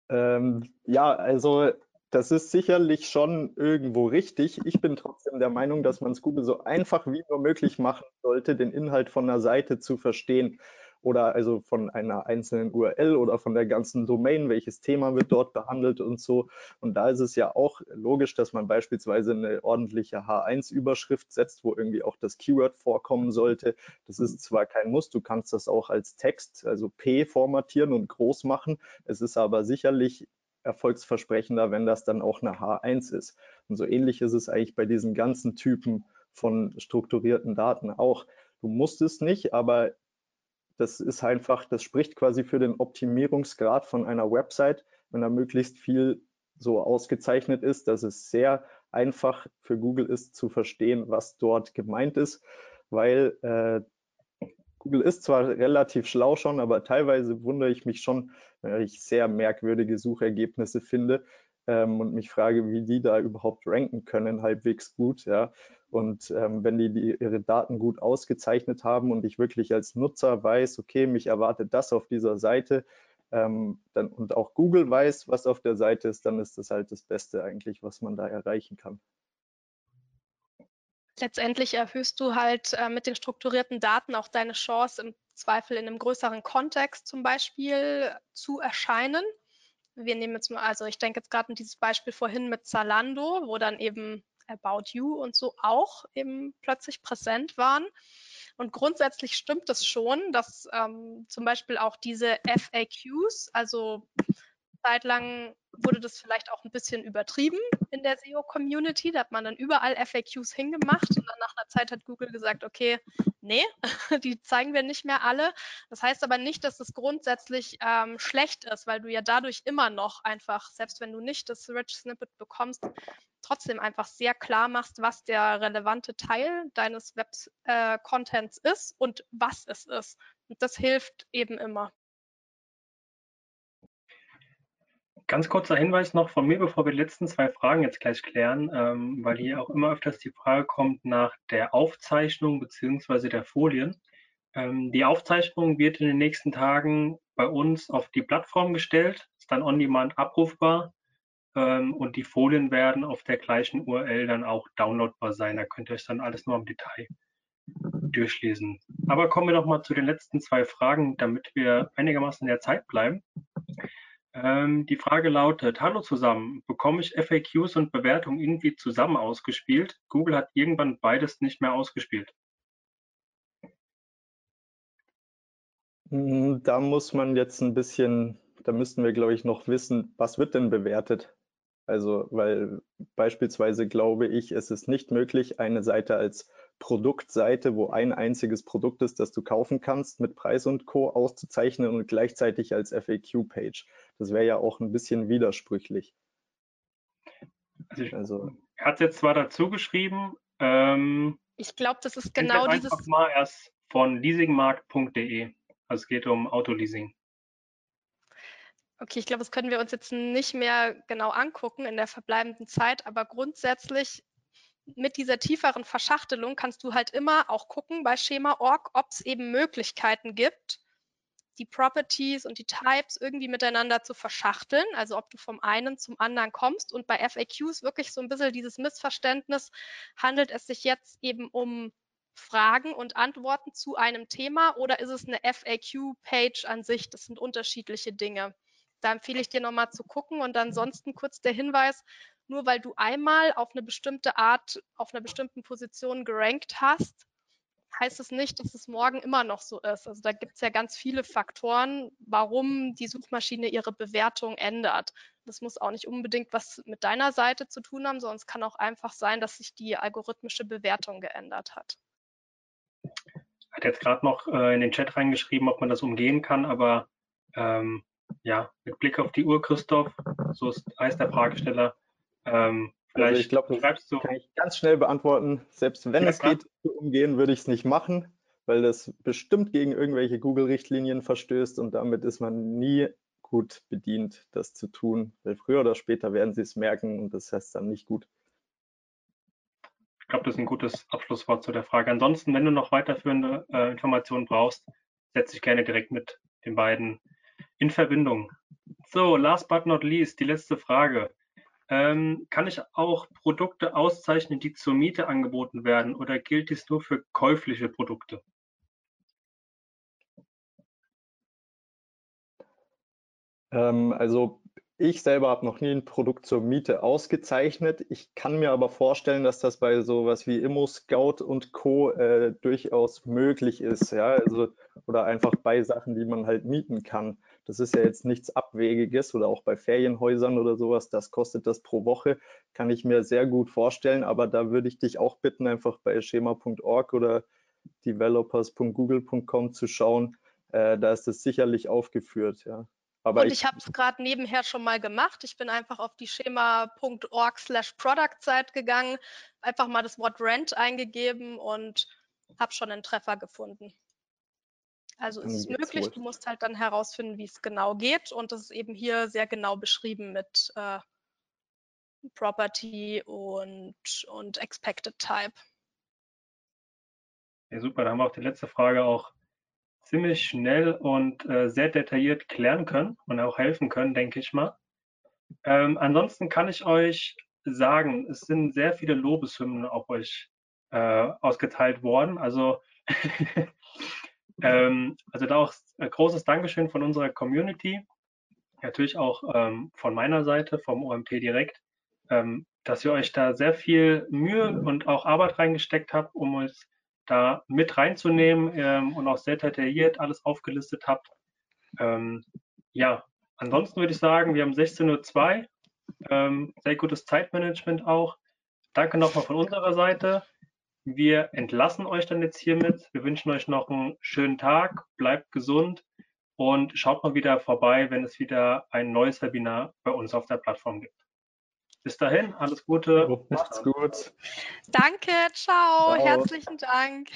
Ähm, ja, also das ist sicherlich schon irgendwo richtig. Ich bin trotzdem der Meinung, dass man es Google so einfach wie nur möglich machen sollte, den Inhalt von einer Seite zu verstehen oder also von einer einzelnen URL oder von der ganzen Domain, welches Thema wird dort behandelt und so. Und da ist es ja auch logisch, dass man beispielsweise eine ordentliche H1-Überschrift setzt, wo irgendwie auch das Keyword vorkommen sollte. Das ist zwar kein Muss, du kannst das auch als Text, also P formatieren und groß machen. Es ist aber sicherlich erfolgsversprechender, wenn das dann auch eine H1 ist. Und so ähnlich ist es eigentlich bei diesen ganzen Typen von strukturierten Daten auch. Du musst es nicht, aber das ist einfach, das spricht quasi für den Optimierungsgrad von einer Website, wenn da möglichst viel so ausgezeichnet ist, dass es sehr einfach für Google ist zu verstehen, was dort gemeint ist, weil äh, Google ist zwar relativ schlau schon, aber teilweise wundere ich mich schon, wenn ich sehr merkwürdige Suchergebnisse finde ähm, und mich frage, wie die da überhaupt ranken können, halbwegs gut. Ja. Und ähm, wenn die, die, ihre Daten gut ausgezeichnet haben und ich wirklich als Nutzer weiß, okay, mich erwartet das auf dieser Seite ähm, dann, und auch Google weiß, was auf der Seite ist, dann ist das halt das Beste eigentlich, was man da erreichen kann. Letztendlich erhöhst du halt äh, mit den strukturierten Daten auch deine Chance, im Zweifel in einem größeren Kontext zum Beispiel zu erscheinen. Wir nehmen jetzt mal, also ich denke jetzt gerade an dieses Beispiel vorhin mit Zalando, wo dann eben About You und so auch eben plötzlich präsent waren. Und grundsätzlich stimmt es schon, dass ähm, zum Beispiel auch diese FAQs, also zeitlang wurde das vielleicht auch ein bisschen übertrieben in der SEO-Community. Da hat man dann überall FAQs hingemacht und dann nach einer Zeit hat Google gesagt, okay, nee, <laughs> die zeigen wir nicht mehr alle. Das heißt aber nicht, dass das grundsätzlich ähm, schlecht ist, weil du ja dadurch immer noch einfach, selbst wenn du nicht das Rich Snippet bekommst, trotzdem einfach sehr klar machst, was der relevante Teil deines Web-Contents äh, ist und was es ist. Und das hilft eben immer. Ganz kurzer Hinweis noch von mir, bevor wir die letzten zwei Fragen jetzt gleich klären, ähm, weil hier auch immer öfters die Frage kommt nach der Aufzeichnung bzw. der Folien. Ähm, die Aufzeichnung wird in den nächsten Tagen bei uns auf die Plattform gestellt, ist dann on-demand abrufbar ähm, und die Folien werden auf der gleichen URL dann auch downloadbar sein. Da könnt ihr euch dann alles nur im Detail durchlesen. Aber kommen wir noch mal zu den letzten zwei Fragen, damit wir einigermaßen in der Zeit bleiben. Ähm, die Frage lautet, hallo zusammen, bekomme ich FAQs und Bewertungen irgendwie zusammen ausgespielt? Google hat irgendwann beides nicht mehr ausgespielt. Hm, da muss man jetzt ein bisschen, da müssten wir, glaube ich, noch wissen, was wird denn bewertet? Also, weil beispielsweise glaube ich, es ist nicht möglich, eine Seite als Produktseite, wo ein einziges Produkt ist, das du kaufen kannst, mit Preis und Co. auszuzeichnen und gleichzeitig als FAQ-Page. Das wäre ja auch ein bisschen widersprüchlich. Also, ich, also er hat es jetzt zwar dazu geschrieben. Ähm, ich glaube, das ist genau dieses. Einfach mal erst von leasingmarkt.de. Also es geht um Autoleasing. Okay, ich glaube, das können wir uns jetzt nicht mehr genau angucken in der verbleibenden Zeit, aber grundsätzlich mit dieser tieferen Verschachtelung kannst du halt immer auch gucken bei Schema.org, ob es eben Möglichkeiten gibt, die Properties und die Types irgendwie miteinander zu verschachteln, also ob du vom einen zum anderen kommst. Und bei FAQs wirklich so ein bisschen dieses Missverständnis, handelt es sich jetzt eben um Fragen und Antworten zu einem Thema oder ist es eine FAQ-Page an sich? Das sind unterschiedliche Dinge. Da empfehle ich dir nochmal zu gucken und ansonsten kurz der Hinweis, nur weil du einmal auf eine bestimmte Art, auf einer bestimmten Position gerankt hast, heißt es nicht, dass es morgen immer noch so ist. Also da gibt es ja ganz viele Faktoren, warum die Suchmaschine ihre Bewertung ändert. Das muss auch nicht unbedingt was mit deiner Seite zu tun haben, sondern es kann auch einfach sein, dass sich die algorithmische Bewertung geändert hat. Hat jetzt gerade noch äh, in den Chat reingeschrieben, ob man das umgehen kann, aber ähm, ja, mit Blick auf die Uhr, Christoph, so ist, heißt der Fragesteller. Ähm, also ich glaube, das du... kann ich ganz schnell beantworten. Selbst wenn ja, es klar. geht zu umgehen, würde ich es nicht machen, weil das bestimmt gegen irgendwelche Google-Richtlinien verstößt und damit ist man nie gut bedient, das zu tun, weil früher oder später werden sie es merken und das heißt dann nicht gut. glaube, das ist ein gutes Abschlusswort zu der Frage. Ansonsten, wenn du noch weiterführende äh, Informationen brauchst, setze dich gerne direkt mit den beiden in Verbindung. So, last but not least, die letzte Frage. Ähm, kann ich auch Produkte auszeichnen, die zur Miete angeboten werden oder gilt dies nur für käufliche Produkte? Ähm, also ich selber habe noch nie ein Produkt zur Miete ausgezeichnet. Ich kann mir aber vorstellen, dass das bei sowas wie Immo Scout und Co. Äh, durchaus möglich ist, ja, also oder einfach bei Sachen, die man halt mieten kann. Das ist ja jetzt nichts Abwegiges oder auch bei Ferienhäusern oder sowas. Das kostet das pro Woche, kann ich mir sehr gut vorstellen. Aber da würde ich dich auch bitten, einfach bei schema.org oder developers.google.com zu schauen. Äh, da ist es sicherlich aufgeführt, ja. Aber und ich, ich habe es gerade nebenher schon mal gemacht. Ich bin einfach auf die schema.org slash product Seite gegangen, einfach mal das Wort Rent eingegeben und habe schon einen Treffer gefunden. Also es ist möglich, wohl. du musst halt dann herausfinden, wie es genau geht und das ist eben hier sehr genau beschrieben mit äh, Property und, und Expected Type. Ja, super, da haben wir auch die letzte Frage auch ziemlich schnell und äh, sehr detailliert klären können und auch helfen können, denke ich mal. Ähm, ansonsten kann ich euch sagen, es sind sehr viele Lobeshymnen auf euch äh, ausgeteilt worden. Also, <laughs> ähm, also da auch ein großes Dankeschön von unserer Community, natürlich auch ähm, von meiner Seite, vom OMT direkt, ähm, dass ihr euch da sehr viel Mühe und auch Arbeit reingesteckt habt, um uns da mit reinzunehmen ähm, und auch sehr detailliert alles aufgelistet habt. Ähm, ja, ansonsten würde ich sagen, wir haben 16.02 Uhr, ähm, sehr gutes Zeitmanagement auch. Danke nochmal von unserer Seite. Wir entlassen euch dann jetzt hiermit. Wir wünschen euch noch einen schönen Tag, bleibt gesund und schaut mal wieder vorbei, wenn es wieder ein neues Webinar bei uns auf der Plattform gibt. Bis dahin, alles Gute. Macht's gut. Danke, ciao. ciao. Herzlichen Dank.